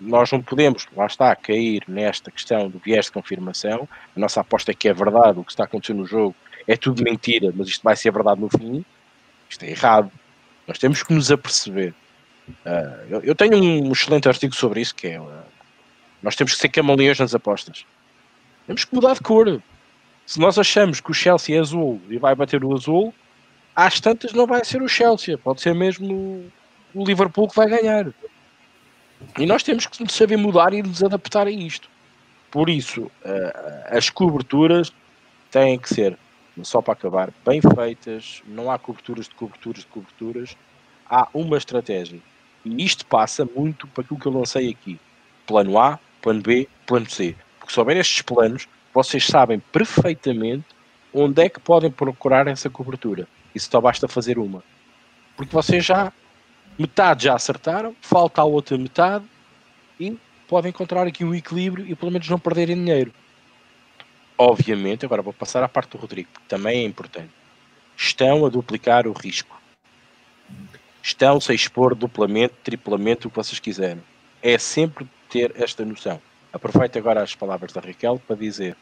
nós não podemos, lá está, cair nesta questão do viés de confirmação. A nossa aposta é que é verdade, o que está acontecendo no jogo é tudo mentira, mas isto vai ser verdade no fim. Isto é errado. Nós temos que nos aperceber. Uh, eu, eu, tenho um excelente artigo sobre isso, que é uh, nós temos que ser camaleões nas apostas. Temos que mudar de cor. Se nós achamos que o Chelsea é azul e vai bater o azul, às tantas não vai ser o Chelsea, pode ser mesmo o Liverpool que vai ganhar. E nós temos que saber mudar e nos adaptar a isto. Por isso, as coberturas têm que ser, só para acabar, bem feitas, não há coberturas de coberturas de coberturas, há uma estratégia. E isto passa muito para aquilo que eu lancei aqui. Plano A, plano B, plano C. Porque se houver estes planos, vocês sabem perfeitamente onde é que podem procurar essa cobertura. E só basta fazer uma. Porque vocês já, metade já acertaram, falta a outra metade e podem encontrar aqui um equilíbrio e pelo menos não perderem dinheiro. Obviamente, agora vou passar à parte do Rodrigo, que também é importante. Estão a duplicar o risco. Estão-se a expor duplamente, triplamente, o que vocês quiserem. É sempre ter esta noção. Aproveito agora as palavras da Raquel para dizer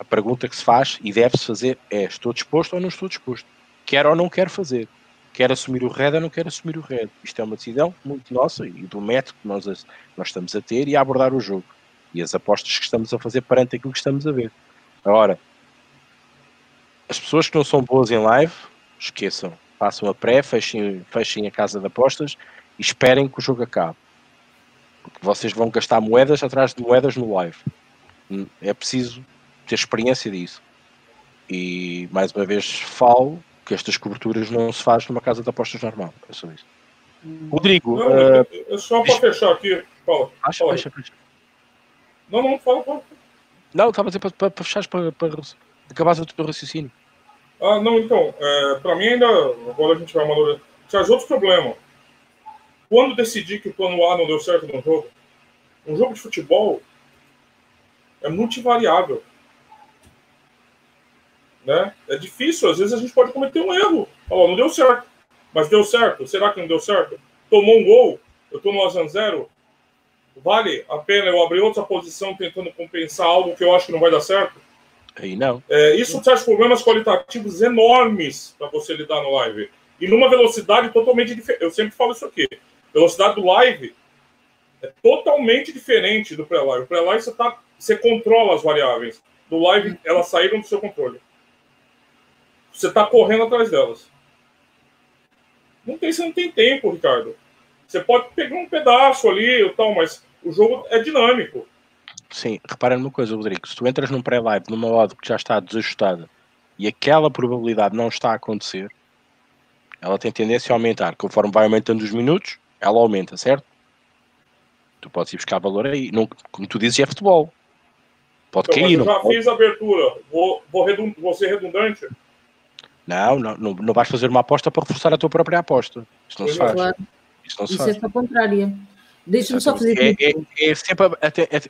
A pergunta que se faz e deve-se fazer é: estou disposto ou não estou disposto? Quero ou não quero fazer? Quero assumir o red ou não quero assumir o red? Isto é uma decisão muito nossa e do método que nós, nós estamos a ter e a abordar o jogo e as apostas que estamos a fazer perante aquilo que estamos a ver. Agora, as pessoas que não são boas em live, esqueçam. Façam a pré, fechem, fechem a casa de apostas e esperem que o jogo acabe. Porque vocês vão gastar moedas atrás de moedas no live. É preciso ter experiência disso. E mais uma vez falo que estas coberturas não se faz numa casa de apostas normal. É só isso. Rodrigo. Não, uh, só para fechar aqui, Paulo. Acha, fecha, fecha. Não, não, fala, fala. Não, estava a dizer para, para, para fechar, para, para acabar o teu raciocínio. Ah, não, então, é, para mim ainda, agora a gente vai amadurecer. Traz outro problema. Quando decidi que o plano A não deu certo no jogo, um jogo de futebol é multivariável. Né? É difícil, às vezes a gente pode cometer um erro. Falou, não deu certo. Mas deu certo. Será que não deu certo? Tomou um gol, eu estou no 1 0 Vale a pena eu abrir outra posição tentando compensar algo que eu acho que não vai dar certo? Aí não. É, isso traz problemas qualitativos enormes para você lidar no live. E numa velocidade totalmente diferente. Eu sempre falo isso aqui. Velocidade do live é totalmente diferente do pré-live. O pré-live você, tá, você controla as variáveis. Do live, elas saíram do seu controle. Você está correndo atrás delas. Não tem, você não tem tempo, Ricardo. Você pode pegar um pedaço ali e tal, mas o jogo é dinâmico. Sim, repara numa coisa, Rodrigo. Se tu entras num pré-live numa odd que já está desajustada e aquela probabilidade não está a acontecer, ela tem tendência a aumentar. Conforme vai aumentando os minutos, ela aumenta, certo? Tu podes ir buscar valor aí. Não, como tu dizes, é futebol. Pode então, cair. Eu já fiz a abertura. Vou, vou, redund, vou ser redundante? Não, não, não, não vais fazer uma aposta para reforçar a tua própria aposta. Isso não se faz. Claro. Isso não se Isso faz. é a contrária. Deixa-me só fazer. É, é, é sempre. Até, é,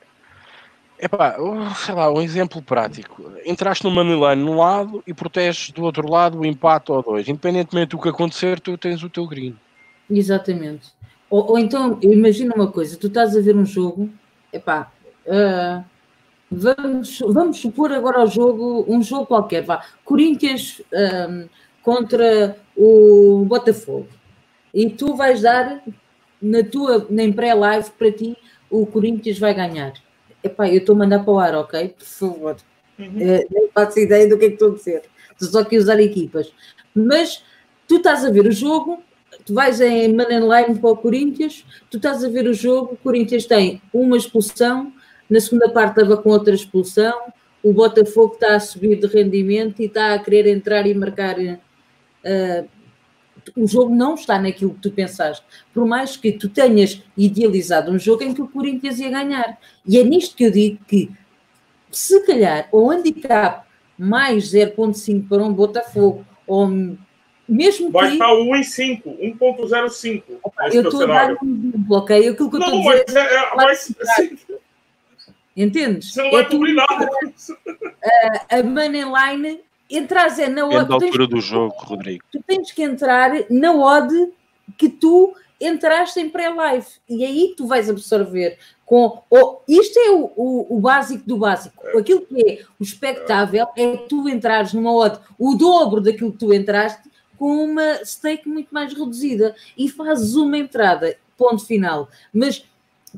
Epá, sei lá, um exemplo prático. Entraste no Moneyline num lado e proteges do outro lado o empate ou dois. Independentemente do que acontecer, tu tens o teu green. Exatamente. Ou, ou então, imagina uma coisa, tu estás a ver um jogo, epá, uh, vamos, vamos supor agora o jogo, um jogo qualquer, vá, Corinthians um, contra o Botafogo. E tu vais dar na tua, nem pré-live para ti, o Corinthians vai ganhar Epá, eu estou a mandar para o ar, ok? Por favor. Uhum. É, nem faço ideia do que é que estou a dizer. Estou só aqui a usar equipas. Mas tu estás a ver o jogo, tu vais em Manenline para o Corinthians, tu estás a ver o jogo, o Corinthians tem uma expulsão, na segunda parte estava com outra expulsão, o Botafogo está a subir de rendimento e está a querer entrar e marcar uh, o jogo não está naquilo que tu pensaste. Por mais que tu tenhas idealizado um jogo em que o Corinthians ia ganhar. E é nisto que eu digo que, se calhar, o handicap mais 0.5 para um Botafogo, ou mesmo Vai que... estar 1 em 5, 1.05. Eu estou a dar um exemplo, ok? Aquilo que eu estou a dizer... É, é, mas, Entendes? Você não vai é cobrir nada. A, a Moneyline entras é na odd. altura do jogo, Rodrigo. Tu tens que entrar na odd que tu entraste em pré-live e aí tu vais absorver com oh, isto é o, o, o, básico do básico aquilo que é o espectável é tu entrares numa odd o dobro daquilo que tu entraste com uma stake muito mais reduzida e fazes uma entrada ponto final mas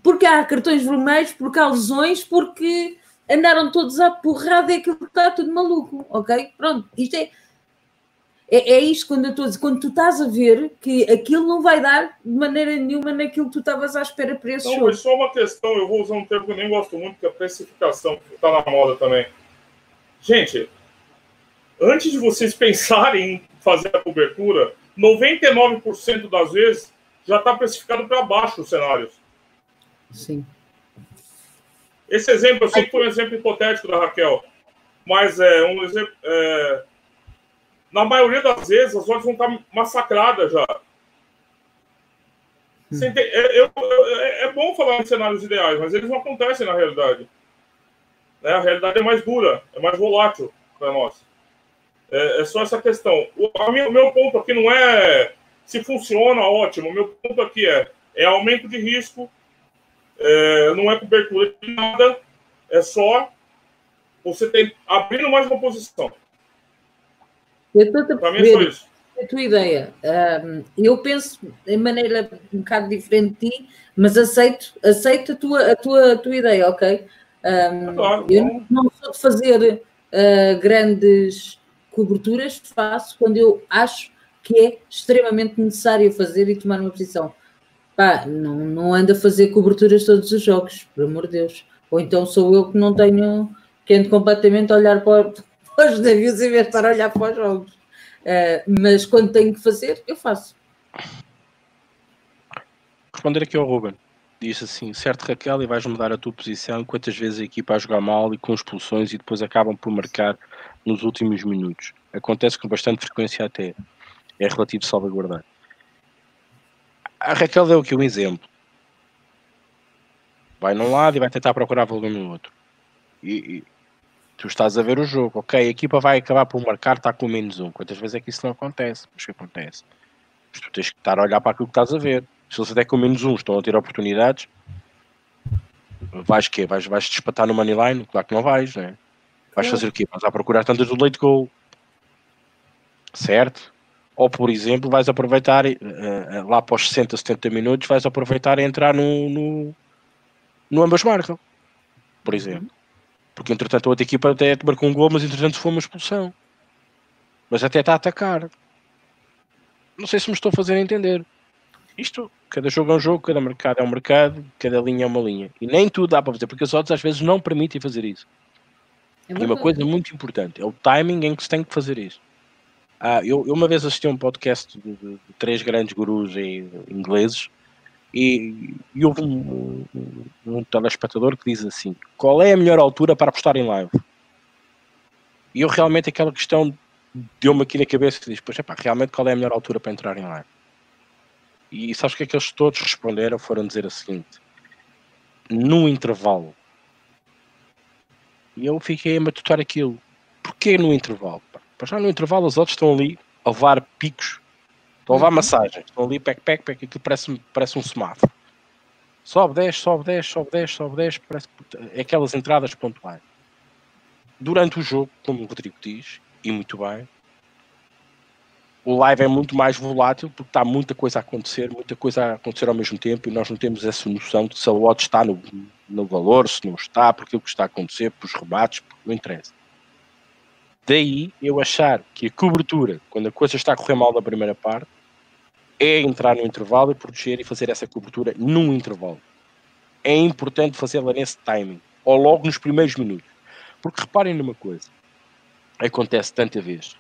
porque há cartões vermelhos porque há lesões porque andaram todos à porrada, é aquilo que está tudo maluco, ok? Pronto, isto é. É, é isto quando eu estou a dizer, quando tu estás a ver que aquilo não vai dar de maneira nenhuma naquilo que tu estavas à espera para esse não, jogo. Não, só uma questão, eu vou usar um termo que eu nem gosto muito, que é a precificação, que está na moda também. Gente, antes de vocês pensarem em fazer a cobertura, 99% das vezes já está precificado para baixo os cenários. Sim. Esse exemplo, eu sei que foi um exemplo hipotético da Raquel, mas é um exemplo. É, na maioria das vezes, as odds vão estar massacradas já. Hum. É, eu, é, é, bom falar em cenários ideais, mas eles não acontecem na realidade. Né? A realidade é mais dura, é mais volátil para nós. É, é, só essa questão. O a minha, meu ponto aqui não é se funciona, ótimo. O meu ponto aqui é, é aumento de risco é, não é cobertura de nada, é só você tem abrindo mais uma posição. Para mim é só isso. A tua ideia. Um, eu penso em maneira um bocado diferente de ti, mas aceito, aceito a, tua, a, tua, a tua ideia, ok? Um, claro, eu não, não sou de fazer uh, grandes coberturas, faço quando eu acho que é extremamente necessário fazer e tomar uma posição. Pá, não, não ando a fazer coberturas todos os jogos, por amor de Deus. Ou então sou eu que não tenho, que ando completamente a olhar para, para os navios vez de estar a olhar para os jogos. Uh, mas quando tenho que fazer, eu faço. Responder aqui ao Ruben. Disse assim, certo Raquel, e vais mudar a tua posição quantas vezes a equipa a jogar mal e com expulsões e depois acabam por marcar nos últimos minutos. Acontece com bastante frequência até. É relativo salvaguardar. A Raquel deu aqui um exemplo. Vai num lado e vai tentar procurar volume no outro. E, e, tu estás a ver o jogo, ok, a equipa vai acabar por marcar, está com menos um. Quantas vezes é que isso não acontece? Mas que acontece? Mas tu tens que estar a olhar para aquilo que estás a ver. Se eles até com menos um estão a ter oportunidades, vais que Vais, vais despatar no moneyline? Claro que não vais, né? Vais fazer o quê? Vais a procurar tantas do late goal. Certo? Ou, por exemplo, vais aproveitar uh, lá para os 60, 70 minutos, vais aproveitar e entrar no, no, no ambas marcam, por exemplo. Porque entretanto a outra equipa até marcou um gol, mas entretanto foi uma expulsão. Mas até está a atacar. Não sei se me estou a fazer entender. Isto, cada jogo é um jogo, cada mercado é um mercado, cada linha é uma linha. E nem tudo dá para fazer, porque as outras às vezes não permitem fazer isso. É e uma coisa muito importante é o timing em que se tem que fazer isso. Ah, eu, eu uma vez assisti a um podcast de, de, de três grandes gurus ingleses e, e houve um, um, um, telespectador que diz assim: qual é a melhor altura para apostar em live? E eu realmente aquela questão deu-me aqui na cabeça e diz: pois é pá, realmente qual é a melhor altura para entrar em live? E sabes o que é que eles todos responderam? Foram dizer o seguinte: no intervalo. E eu fiquei a matutar aquilo. Porquê no intervalo? Para já no intervalo os outros estão ali a levar picos, estão a levar uhum. massagens, estão ali pec, pec, pec, aquilo parece, parece um semáforo. Sobe 10, sobe 10, sobe 10, sobe 10, parece é aquelas entradas pontuais. Durante o jogo, como o Rodrigo diz, e muito bem, o live é muito mais volátil porque está muita coisa a acontecer, muita coisa a acontecer ao mesmo tempo e nós não temos essa noção de se a odd está no, no valor, se não está, por aquilo que está a acontecer, por os rebates, porque não interessa. Daí eu achar que a cobertura, quando a coisa está a correr mal na primeira parte, é entrar no intervalo e proteger e fazer essa cobertura num intervalo. É importante fazê-la nesse timing, ou logo nos primeiros minutos. Porque reparem numa coisa, acontece tanta vez.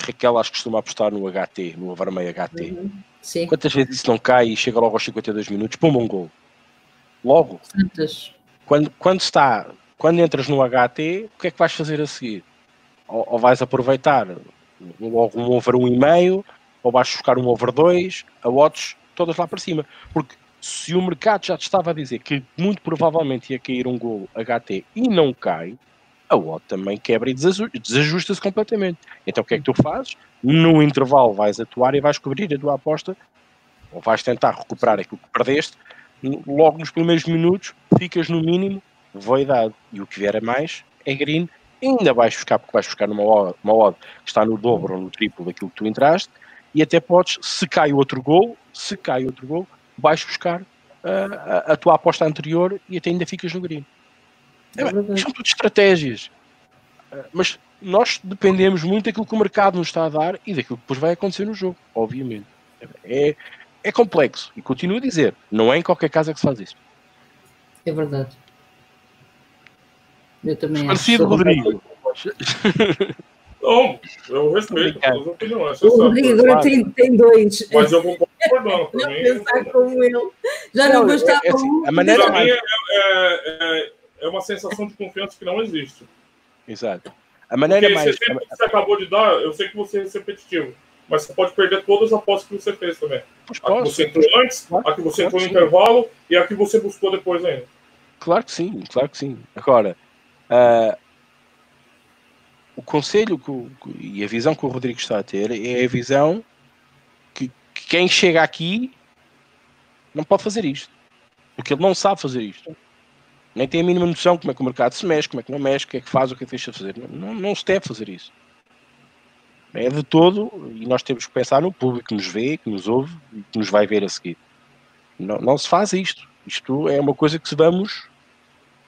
Raquel acho que costuma apostar no HT, no Avarmeio HT. Uhum. Quantas vezes isso não cai e chega logo aos 52 minutos, pum, um gol. Logo. Quando, quando está quando entras no HT, o que é que vais fazer a seguir? Ou, ou vais aproveitar logo um over 1,5, ou vais buscar um over 2, a odds todas lá para cima. Porque se o mercado já te estava a dizer que muito provavelmente ia cair um gol HT e não cai, a odd também quebra e desajusta-se completamente. Então o que é que tu fazes? No intervalo vais atuar e vais cobrir a tua aposta, ou vais tentar recuperar aquilo que perdeste, logo nos primeiros minutos ficas no mínimo voidade. E o que vier a mais é green. Ainda vais buscar, porque vais buscar numa odd, uma odd que está no dobro ou no triplo daquilo que tu entraste. E até podes, se cai outro gol, se cai outro gol, vais buscar uh, a, a, tua aposta anterior e até ainda ficas no green. É, é são tudo estratégias. Uh, mas nós dependemos muito daquilo que o mercado nos está a dar e daquilo que depois vai acontecer no jogo, obviamente. É, é complexo. E continuo a dizer, não é em qualquer casa que se faz isso. É verdade. Eu também Parecido, Rodrigo. Não, eu respeito as opiniões. O Rodrigo agora tem, tem dois. Mas eu vou concordando. Não mim, pensar como eu. Já não, não gostava é, é, assim, a maneira mais... é, é, é, uma sensação de confiança que não existe. Exato. A maneira Porque mais. Esse exemplo que você acabou de dar, eu sei que você é repetitivo. Mas você pode perder todas as apostas que você fez também. Pois a que você entrou antes, claro, a que você entrou no intervalo e a que você buscou depois ainda. Claro que sim, claro que sim. Agora, Uh, o conselho que, e a visão que o Rodrigo está a ter é a visão que, que, quem chega aqui não pode fazer isto. Porque ele não sabe fazer isto. Nem tem a mínima noção como é que o mercado se mexe, como é que não mexe, o que é que faz, o que é que deixa de fazer. Não, não se deve fazer isso. É de todo, e nós temos que pensar no público que nos vê, que nos ouve e que nos vai ver a seguir. Não, não se faz isto. Isto é uma coisa que se vamos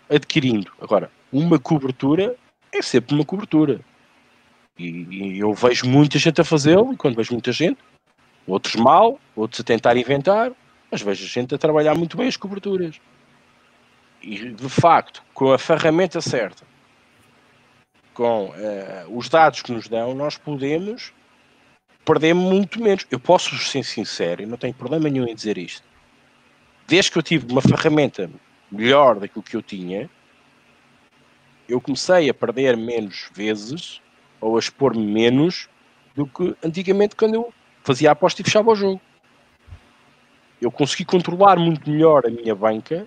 adquirindo. Agora, uma cobertura é sempre uma cobertura. E, e eu vejo muita gente a fazê-lo, e quando vejo muita gente, outros mal, outros a tentar inventar, mas vejo gente a trabalhar muito bem as coberturas. E de facto, com a ferramenta certa, com uh, os dados que nos dão, nós podemos perder muito menos. Eu posso ser sincero e não tenho problema nenhum em dizer isto. Desde que eu tive uma ferramenta melhor daquilo que eu tinha, eu comecei a perder menos vezes ou a expor-me menos do que antigamente quando eu fazia a aposta e fechava o jogo. Eu consegui controlar muito melhor a minha banca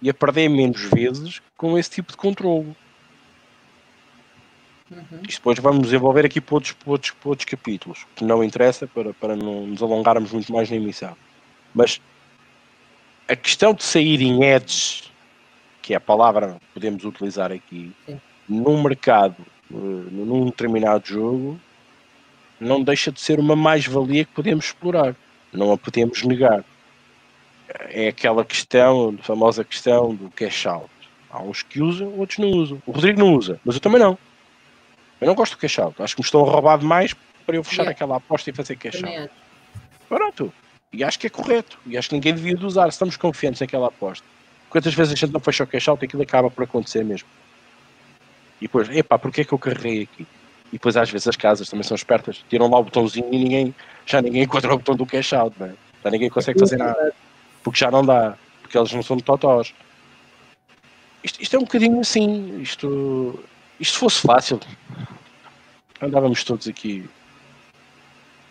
e a perder menos vezes com esse tipo de controle. Uhum. Isto depois vamos desenvolver aqui para outros, para outros, para outros capítulos, que não interessa para, para não nos alongarmos muito mais na emissão. Mas a questão de sair em edges, que é a palavra que podemos utilizar aqui, Sim. num mercado, eh, num determinado jogo, não deixa de ser uma mais-valia que podemos explorar, não a podemos negar. É aquela questão, a famosa questão do cash out. Há uns que usam, outros não usam. O Rodrigo não usa, mas eu também não. Eu não gosto do cash out. Acho que me estão a roubar demais para eu fechar aquela aposta e fazer cash out. Pronto. E acho que é correto. E acho que ninguém devia de usar. Estamos confiantes naquela aposta. Quantas vezes a gente não fecha o cash out e aquilo acaba por acontecer mesmo. E depois, epá, porquê é que eu carreguei aqui? E depois às vezes as casas também são espertas, tiram lá o botãozinho e ninguém, já ninguém encontra o botão do cash out, né? já ninguém consegue fazer nada, porque já não dá, porque eles não são de totós. Isto, isto é um bocadinho assim, isto, isto fosse fácil, andávamos todos aqui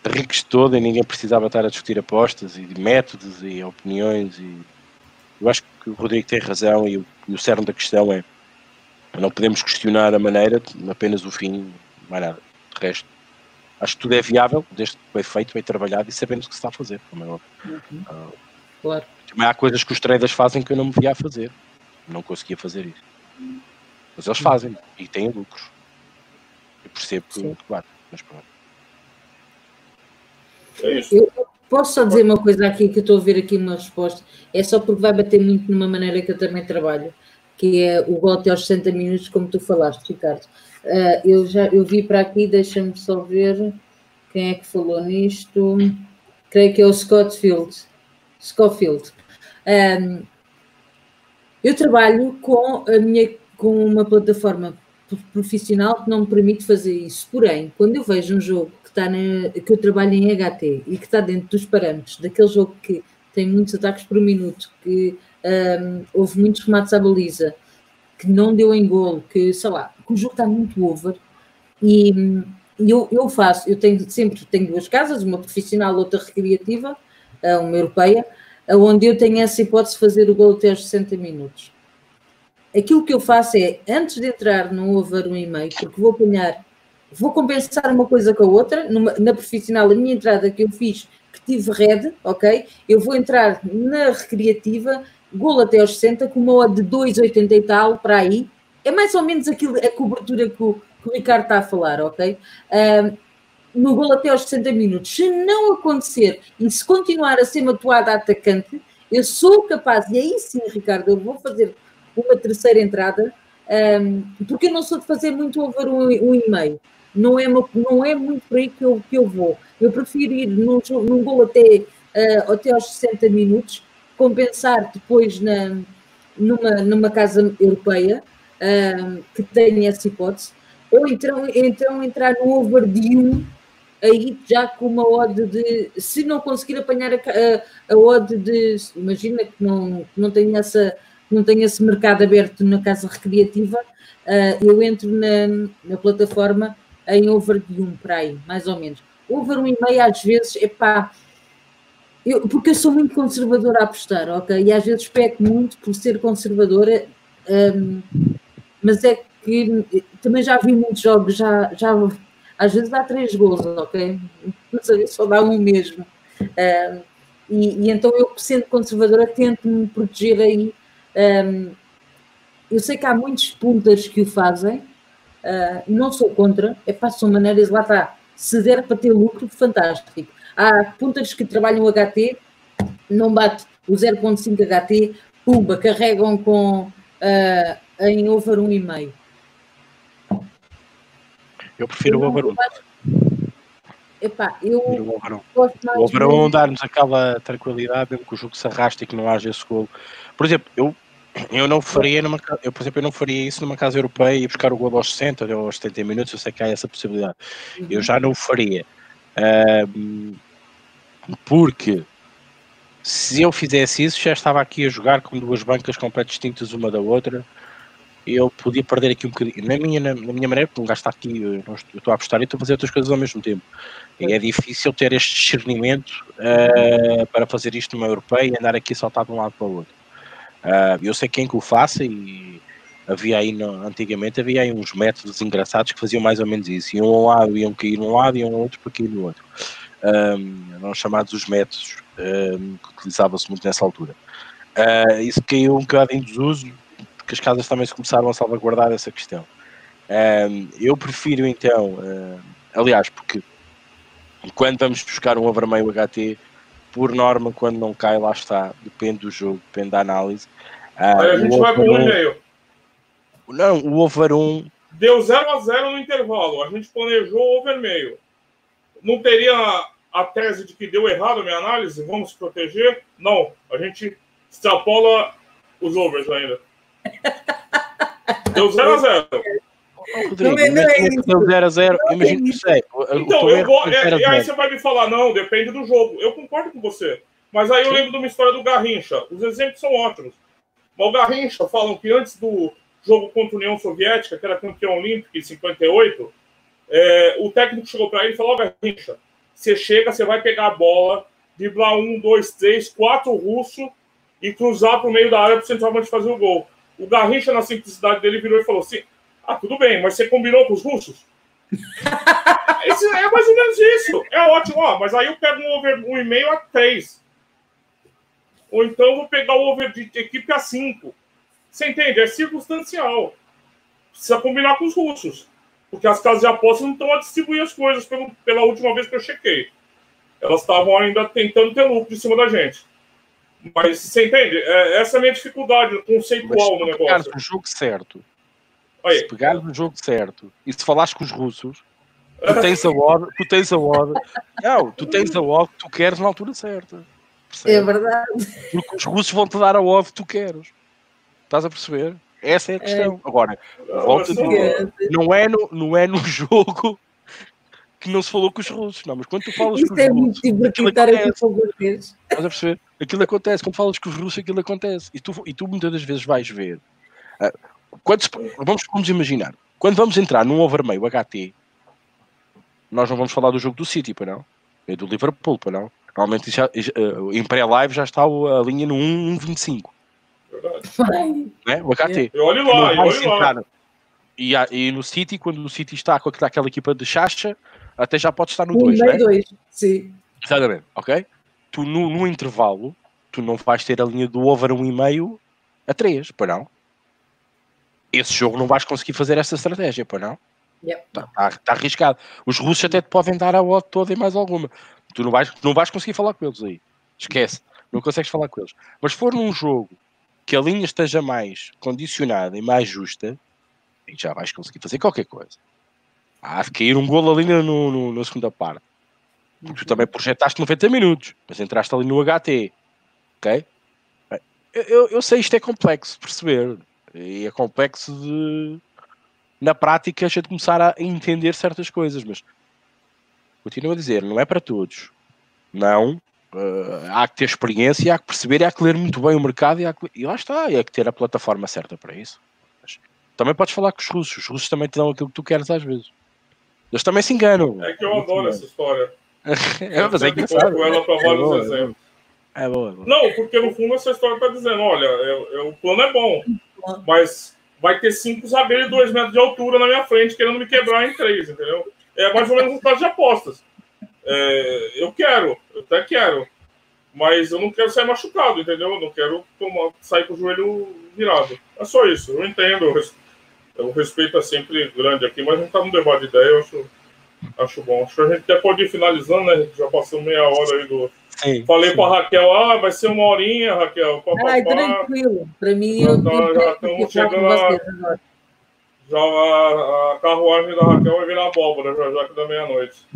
ricos de todo e ninguém precisava estar a discutir apostas e métodos e opiniões e eu acho que o Rodrigo tem razão e o, e o cerne da questão é não podemos questionar a maneira, apenas o fim mais nada. De resto, acho que tudo é viável, desde que bem feito, bem trabalhado e sabendo o que se está a fazer. Como é óbvio. Uhum. Uh, claro. Também há coisas que os traders fazem que eu não me via a fazer. Não conseguia fazer isso. Mas eles fazem e têm lucros. Eu percebo que, claro, mas pronto. É isso. Eu posso só dizer uma coisa aqui que eu estou a ver aqui uma resposta. É só porque vai bater muito numa maneira que eu também trabalho, que é o gol até aos 60 minutos, como tu falaste, Ricardo. Uh, eu já eu vi para aqui, deixa-me só ver quem é que falou nisto. Creio que é o Scott Field. Scofield. Um, eu trabalho com a minha com uma plataforma profissional que não me permite fazer isso. Porém, quando eu vejo um jogo que está na, que eu trabalho em HT e que está dentro dos parâmetros daquele jogo que tem muitos ataques por minuto, que um, houve muitos remates à baliza, que não deu em golo, que sei lá, que o jogo está muito over. E, eu, eu faço, eu tenho sempre tenho duas casas, uma profissional, outra recreativa, uma europeia, onde eu tenho essa hipótese de fazer o gol até aos 60 minutos. Aquilo que eu faço é, antes de entrar no over um e meio, porque vou apanhar, vou compensar uma coisa com a outra, numa, na profissional, a minha entrada que eu fiz, que tive red, ok? Eu vou entrar na recreativa, gol até aos 60, com uma de 2,80 e tal, para aí, é mais ou menos aquilo, a cobertura que o, que o Ricardo está a falar, ok? Um, no gol até aos 60 minutos. Se não acontecer e se continuar a ser matuada atacante, eu sou capaz, e aí sim, Ricardo, eu vou fazer uma terceira entrada, um, porque eu não sou de fazer muito over um, um e meio. Não é, não é muito por aí que eu, que eu vou. Eu prefiro ir num, num gol até, uh, até aos 60 minutos, compensar depois na, numa, numa casa europeia, que tenha essa hipótese, ou então, então entrar no over de 1, aí já com uma odd de, se não conseguir apanhar a, a, a odd de, imagina que não, não tenha essa não tenho esse mercado aberto na casa recreativa, uh, eu entro na, na, plataforma em over de 1 para aí, mais ou menos. Over 1,5 às vezes, é pá, eu, porque eu sou muito conservadora a apostar, ok? E às vezes peco muito por ser conservadora, um, mas é que também já vi muitos jogos, já, já às vezes dá três gols, ok? Mas às vezes só dá um mesmo. Um, e, e, então eu, sendo conservadora, tento me proteger aí um, eu sei que há muitos punters que o fazem, uh, não sou contra, é para são maneiras, lá está, se der para ter lucro, fantástico. Há punters que trabalham HT, não bate o 0.5 HT, pumba, carregam com uh, em over 1,5. Eu prefiro o over 1. Epá, eu o over 1 dar-nos aquela tranquilidade, mesmo que o jogo se arraste e que não haja esse gol. Por exemplo, eu, eu não faria numa eu, por exemplo, eu não faria isso numa casa europeia e buscar o gol aos 60 ou aos 70 minutos, eu sei que há essa possibilidade. Uhum. Eu já não o faria. Porque se eu fizesse isso, já estava aqui a jogar com duas bancas completamente distintas uma da outra. Eu podia perder aqui um bocadinho. Na minha, na, na minha maneira, porque um gajo está aqui, eu, eu estou a apostar e estou a fazer outras coisas ao mesmo tempo. E é difícil ter este discernimento uh, para fazer isto numa europeia e andar aqui saltar de um lado para o outro. Uh, eu sei quem que o faça e havia aí, no, antigamente, havia aí uns métodos engraçados que faziam mais ou menos isso. Iam a um lado, iam cair num lado, iam a outro para cair no outro. Um, eram chamados os métodos um, que utilizava-se muito nessa altura. Uh, isso caiu um bocado em desuso, porque as casas também se começaram a salvaguardar essa questão. Um, eu prefiro então, uh, aliás, porque quando vamos buscar um over meio HT, por norma, quando não cai, lá está, depende do jogo, depende da análise. Uh, Aí a gente vai para o 1,5. Não, o over 1. Deu 0 a 0 no intervalo. A gente planejou o over meio. Não teria a tese de que deu errado a minha análise? Vamos se proteger? Não. A gente extrapola os overs ainda. Deu 0 a 0 Rodrigo, não, não é isso. 0 a 0 imagina que sei. Então, eu vou, é, e aí você vai me falar, não, depende do jogo. Eu concordo com você. Mas aí eu lembro de uma história do Garrincha. Os exemplos são ótimos. Mas o Garrincha falam que antes do jogo contra a União Soviética, que era campeão olímpico em 58, é, o técnico chegou para ele e falou: Garrincha, você chega, você vai pegar a bola, driblar um, dois, três, quatro russo e cruzar para o meio da área para o centroavante fazer o gol. O Garrincha, na simplicidade dele, virou e falou assim: ah, tudo bem, mas você combinou com os russos? Esse, é mais ou menos isso. É ótimo, ó, mas aí eu pego um over um e-mail a 3. Ou então eu vou pegar o over de equipe a 5. Você entende? É circunstancial. Precisa combinar com os russos. Porque as casas de apostas não estão a distribuir as coisas pelo, pela última vez que eu chequei. Elas estavam ainda tentando ter lucro em cima da gente. Mas você entende? É, essa é a minha dificuldade conceitual no negócio. o jogo certo Oi. Se pegares no jogo certo e se falares com os russos, tu tens a odd, tu tens a odd, não, tu tens a odd que tu queres na altura certa. Percebe? É verdade. Porque os russos vão te dar a odd que tu queres. Estás a perceber? Essa é a questão. É. Agora, volta a dizer, não é, no, não é no jogo que não se falou com os russos, não, mas quando tu falas Isto com os é russos, aquilo acontece. Estás a perceber? Aquilo acontece, quando falas com os russos, aquilo acontece. E tu, e tu muitas das vezes vais ver. Uh, quando, vamos, vamos imaginar, quando vamos entrar num over meio HT, nós não vamos falar do jogo do City, para não? É do Liverpool, para não? Normalmente já, uh, em pré-live já está a linha no 1.25. É? O HT. Eu olho lá. E, e, no City, quando o City está com aquela equipa de chacha, até já pode estar no 2, um, né? 2, sim. Exatamente, ok? Tu no, no, intervalo, tu não vais ter a linha do over 1,5 a 3, para não? esse jogo não vais conseguir fazer essa estratégia, pois não? Está yep. tá, tá arriscado. Os russos até te podem dar a odd toda e mais alguma. Tu não vais, não vais conseguir falar com eles aí. Esquece. Não consegues falar com eles. Mas se for num jogo que a linha esteja mais condicionada e mais justa, aí já vais conseguir fazer qualquer coisa. Há de cair um golo ali no, no, na segunda parte. Porque tu também projetaste 90 minutos, mas entraste ali no HT. Ok? Eu, eu, sei isto é complexo de perceber. E é complexo de, na prática, a gente começar a entender certas coisas, mas continuo a dizer, não é para todos. Não. Uh, há que ter experiência, há que perceber, há que ler muito bem o mercado e, que, e lá está, e há que ter a plataforma certa para isso. Mas, também podes falar com os russos, os russos também te dão aquilo que tu queres às vezes. Eles também se enganam. É que eu adoro essa história. é, mas é engraçado. Com ela para vários é exemplos. É boa, é boa. Não, porque no fundo essa história está dizendo: olha, eu, eu, o plano é bom, mas vai ter cinco zagueiros de dois metros de altura na minha frente querendo me quebrar em três, entendeu? É mais ou menos um caso de apostas. É, eu quero, eu até quero. Mas eu não quero sair machucado, entendeu? Eu não quero tomar, sair com o joelho virado. É só isso. Eu entendo. O respeito é sempre grande aqui, mas a gente tá num debate de ideia, eu acho, acho bom. Acho que a gente até pode ir finalizando, né? Já passou meia hora aí do. Sim, Falei sim. para Raquel, ah, vai ser uma horinha, Raquel. Ai, tranquilo. Para mim, eu então, já estamos chegando a, já a, a, carruagem da Raquel vai virar abóbora, já, já que da meia-noite.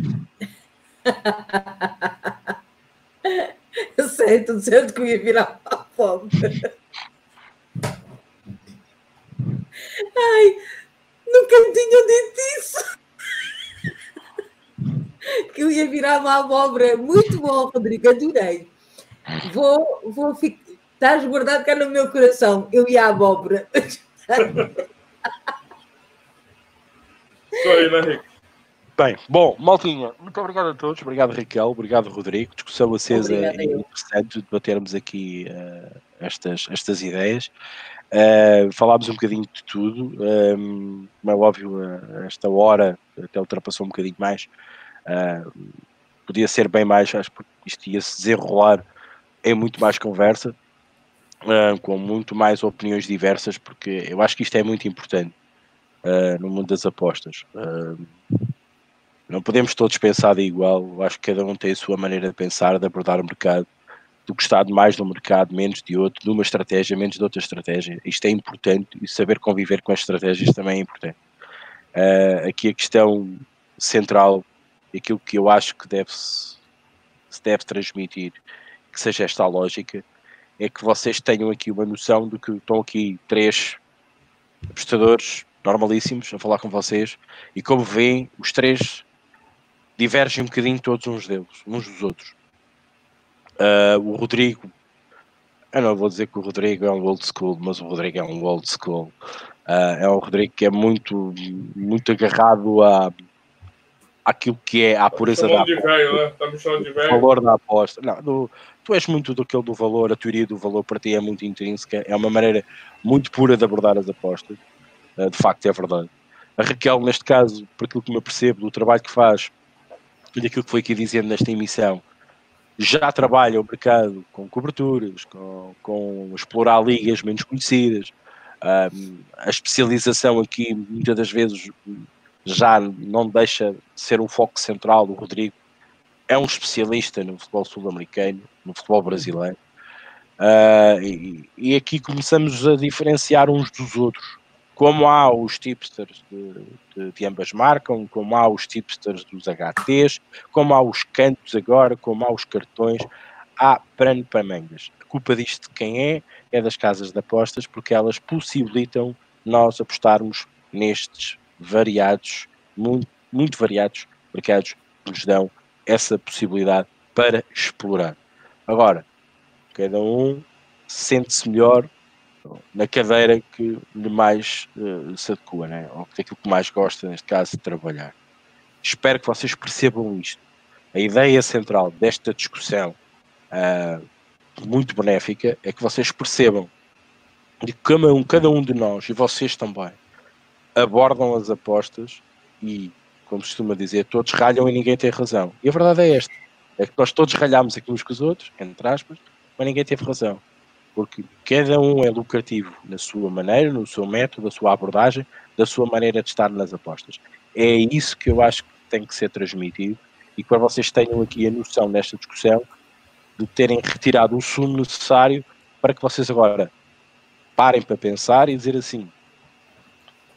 eu sei, tô dizendo que eu ia virar abóbora. Ai, nunca tinha dito isso. Que eu ia virar uma abóbora. Muito bom, Rodrigo, adorei. Vou, vou ficar. Estás guardado cá no meu coração. Eu e a abóbora. Aí, né, Rico? Bem, bom, Maltinha, muito obrigado a todos. Obrigado, Raquel. Obrigado, Rodrigo. Discussão acesa e interessante debatermos aqui uh, estas, estas ideias. Uh, falámos um bocadinho de tudo, um, é óbvio, uh, esta hora até ultrapassou um bocadinho mais. Uh, podia ser bem mais, acho que isto ia se desenrolar em muito mais conversa, uh, com muito mais opiniões diversas, porque eu acho que isto é muito importante no mundo das apostas. não podemos todos pensar de igual, acho que cada um tem a sua maneira de pensar, de abordar o mercado do gostar de mais um mercado, menos de outro, de uma estratégia, menos de outra estratégia. Isto é importante e saber conviver com as estratégias também é importante. Uh, aqui a questão central, aquilo que eu acho que deve -se, se deve transmitir, que seja esta a lógica, é que vocês tenham aqui uma noção de que estão aqui três apostadores normalíssimos a falar com vocês e como veem, os três divergem um bocadinho todos uns deles, uns dos outros. Uh, o Rodrigo, eu não vou dizer que o Rodrigo é um old school, mas o Rodrigo é um old school. Uh, é um Rodrigo que é muito, muito agarrado a aquilo que é a pureza da aposta. Velho, né? tá. O valor da aposta. Não, do, tu és muito do do valor, a teoria do valor para ti é muito intrínseca, é uma maneira muito pura de abordar as apostas. Uh, de facto, é verdade. A Raquel, neste caso, por aquilo que me apercebo do trabalho que faz e daquilo que foi aqui dizendo nesta emissão, já trabalha o mercado com coberturas, com, com explorar ligas menos conhecidas. Um, a especialização aqui, muitas das vezes, já não deixa de ser um foco central do Rodrigo. É um especialista no futebol sul-americano, no futebol brasileiro. Uh, e, e, aqui começamos a diferenciar uns dos outros como há os tipsters de, de, de, ambas marcas, como há os tipsters dos HTs, como há os cantos agora, como há os cartões, há prano para mangas. A culpa disto de quem é? É das casas de apostas, porque elas possibilitam nós apostarmos nestes variados, muito, muito variados mercados que nos dão essa possibilidade para explorar. Agora, cada um sente-se melhor na cadeira que lhe mais uh, se adequa, né? ou aquilo que mais gosta, neste caso, de trabalhar. Espero que vocês percebam isto. A ideia central desta discussão, uh, muito benéfica, é que vocês percebam de que cada um, cada um de nós, e vocês também, abordam as apostas e, como costuma dizer, todos ralham e ninguém tem razão. E a verdade é esta: é que nós todos ralhamos aqui uns com os outros, entre aspas, mas ninguém teve razão porque cada um é lucrativo na sua maneira, no seu método, da sua abordagem, da sua maneira de estar nas apostas. É isso que eu acho que tem que ser transmitido e para vocês tenham aqui a noção nesta discussão de terem retirado o sumo necessário para que vocês agora parem para pensar e dizer assim: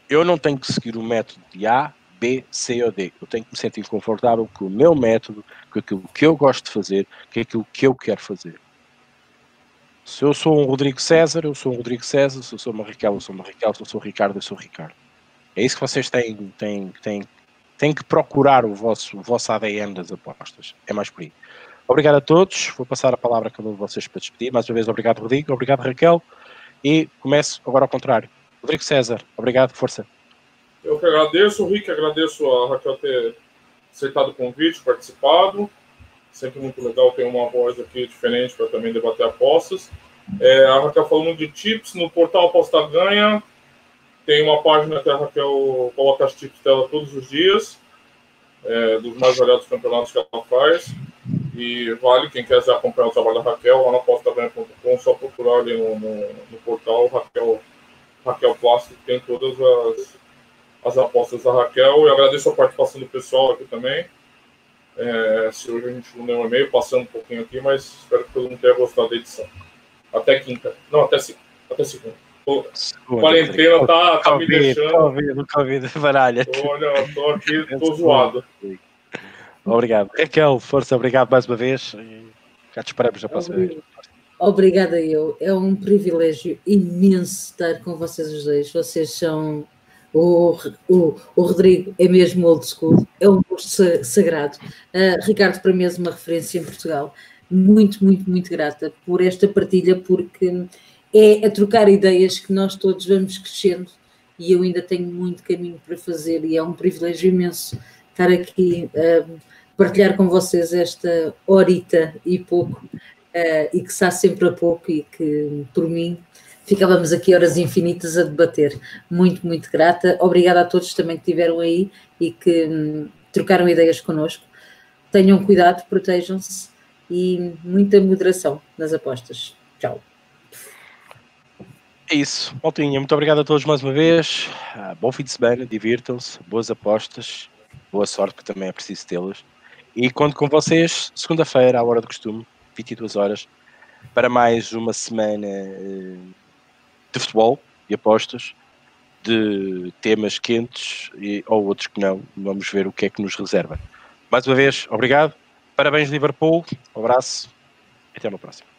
eu não tenho que seguir o método de A, B, C ou D. Eu tenho que me sentir confortável com o meu método, com aquilo que eu gosto de fazer, com aquilo que eu quero fazer. Se eu sou um Rodrigo César, eu sou um Rodrigo César. Se eu sou uma Raquel, eu sou uma Raquel. Se eu sou o Ricardo, eu sou o Ricardo. É isso que vocês têm, têm, têm, têm que procurar o vosso, o vosso ADN das apostas. É mais por aí. Obrigado a todos. Vou passar a palavra a cada um de vocês para despedir. Mais uma vez, obrigado, Rodrigo. Obrigado, Raquel. E começo agora ao contrário. Rodrigo César, obrigado, força. Eu que agradeço, Rick, agradeço a Raquel ter aceitado o convite, participado sempre muito legal ter uma voz aqui diferente para também debater apostas. É, a Raquel falando de tips no portal Aposta Ganha. Tem uma página que a Raquel coloca as tips dela todos os dias, é, dos mais variados campeonatos que ela faz. E vale, quem quiser acompanhar o trabalho da Raquel, lá na apostaganha.com, só procurar ali no, no, no, portal Raquel, Raquel Plástico, tem todas as, as apostas da Raquel. E agradeço a participação do pessoal aqui também. É, se hoje a gente não deu um e-mail, passando um pouquinho aqui, mas espero que todo mundo tenha gostado da edição. Até quinta. Não, até, até segunda. A quarentena tá, tá me deixando. Covid, Covid, baralha. Olha, tô aqui, tô zoado. Obrigado. Raquel, força, obrigado mais uma vez. E já te esperamos na próxima vez. Obrigada eu. É um privilégio imenso estar com vocês os dois. Vocês são. O, o, o Rodrigo é mesmo old school, é um gosto sagrado. Uh, Ricardo, para mim, é uma referência em Portugal. Muito, muito, muito grata por esta partilha, porque é a trocar ideias que nós todos vamos crescendo e eu ainda tenho muito caminho para fazer e é um privilégio imenso estar aqui a uh, partilhar com vocês esta horita e pouco uh, e que está sempre a pouco e que por mim ficávamos aqui horas infinitas a debater. Muito, muito grata. Obrigada a todos também que estiveram aí e que um, trocaram ideias connosco. Tenham cuidado, protejam-se e muita moderação nas apostas. Tchau. É isso, Maltinha. Muito obrigado a todos mais uma vez. Uh, bom fim de semana, divirtam-se, boas apostas, boa sorte, que também é preciso tê-las. E conto com vocês segunda-feira, à hora do costume, 22 horas, para mais uma semana uh, de futebol e apostas, de temas quentes e, ou outros que não. Vamos ver o que é que nos reserva. Mais uma vez, obrigado. Parabéns, Liverpool. Um abraço até uma próxima.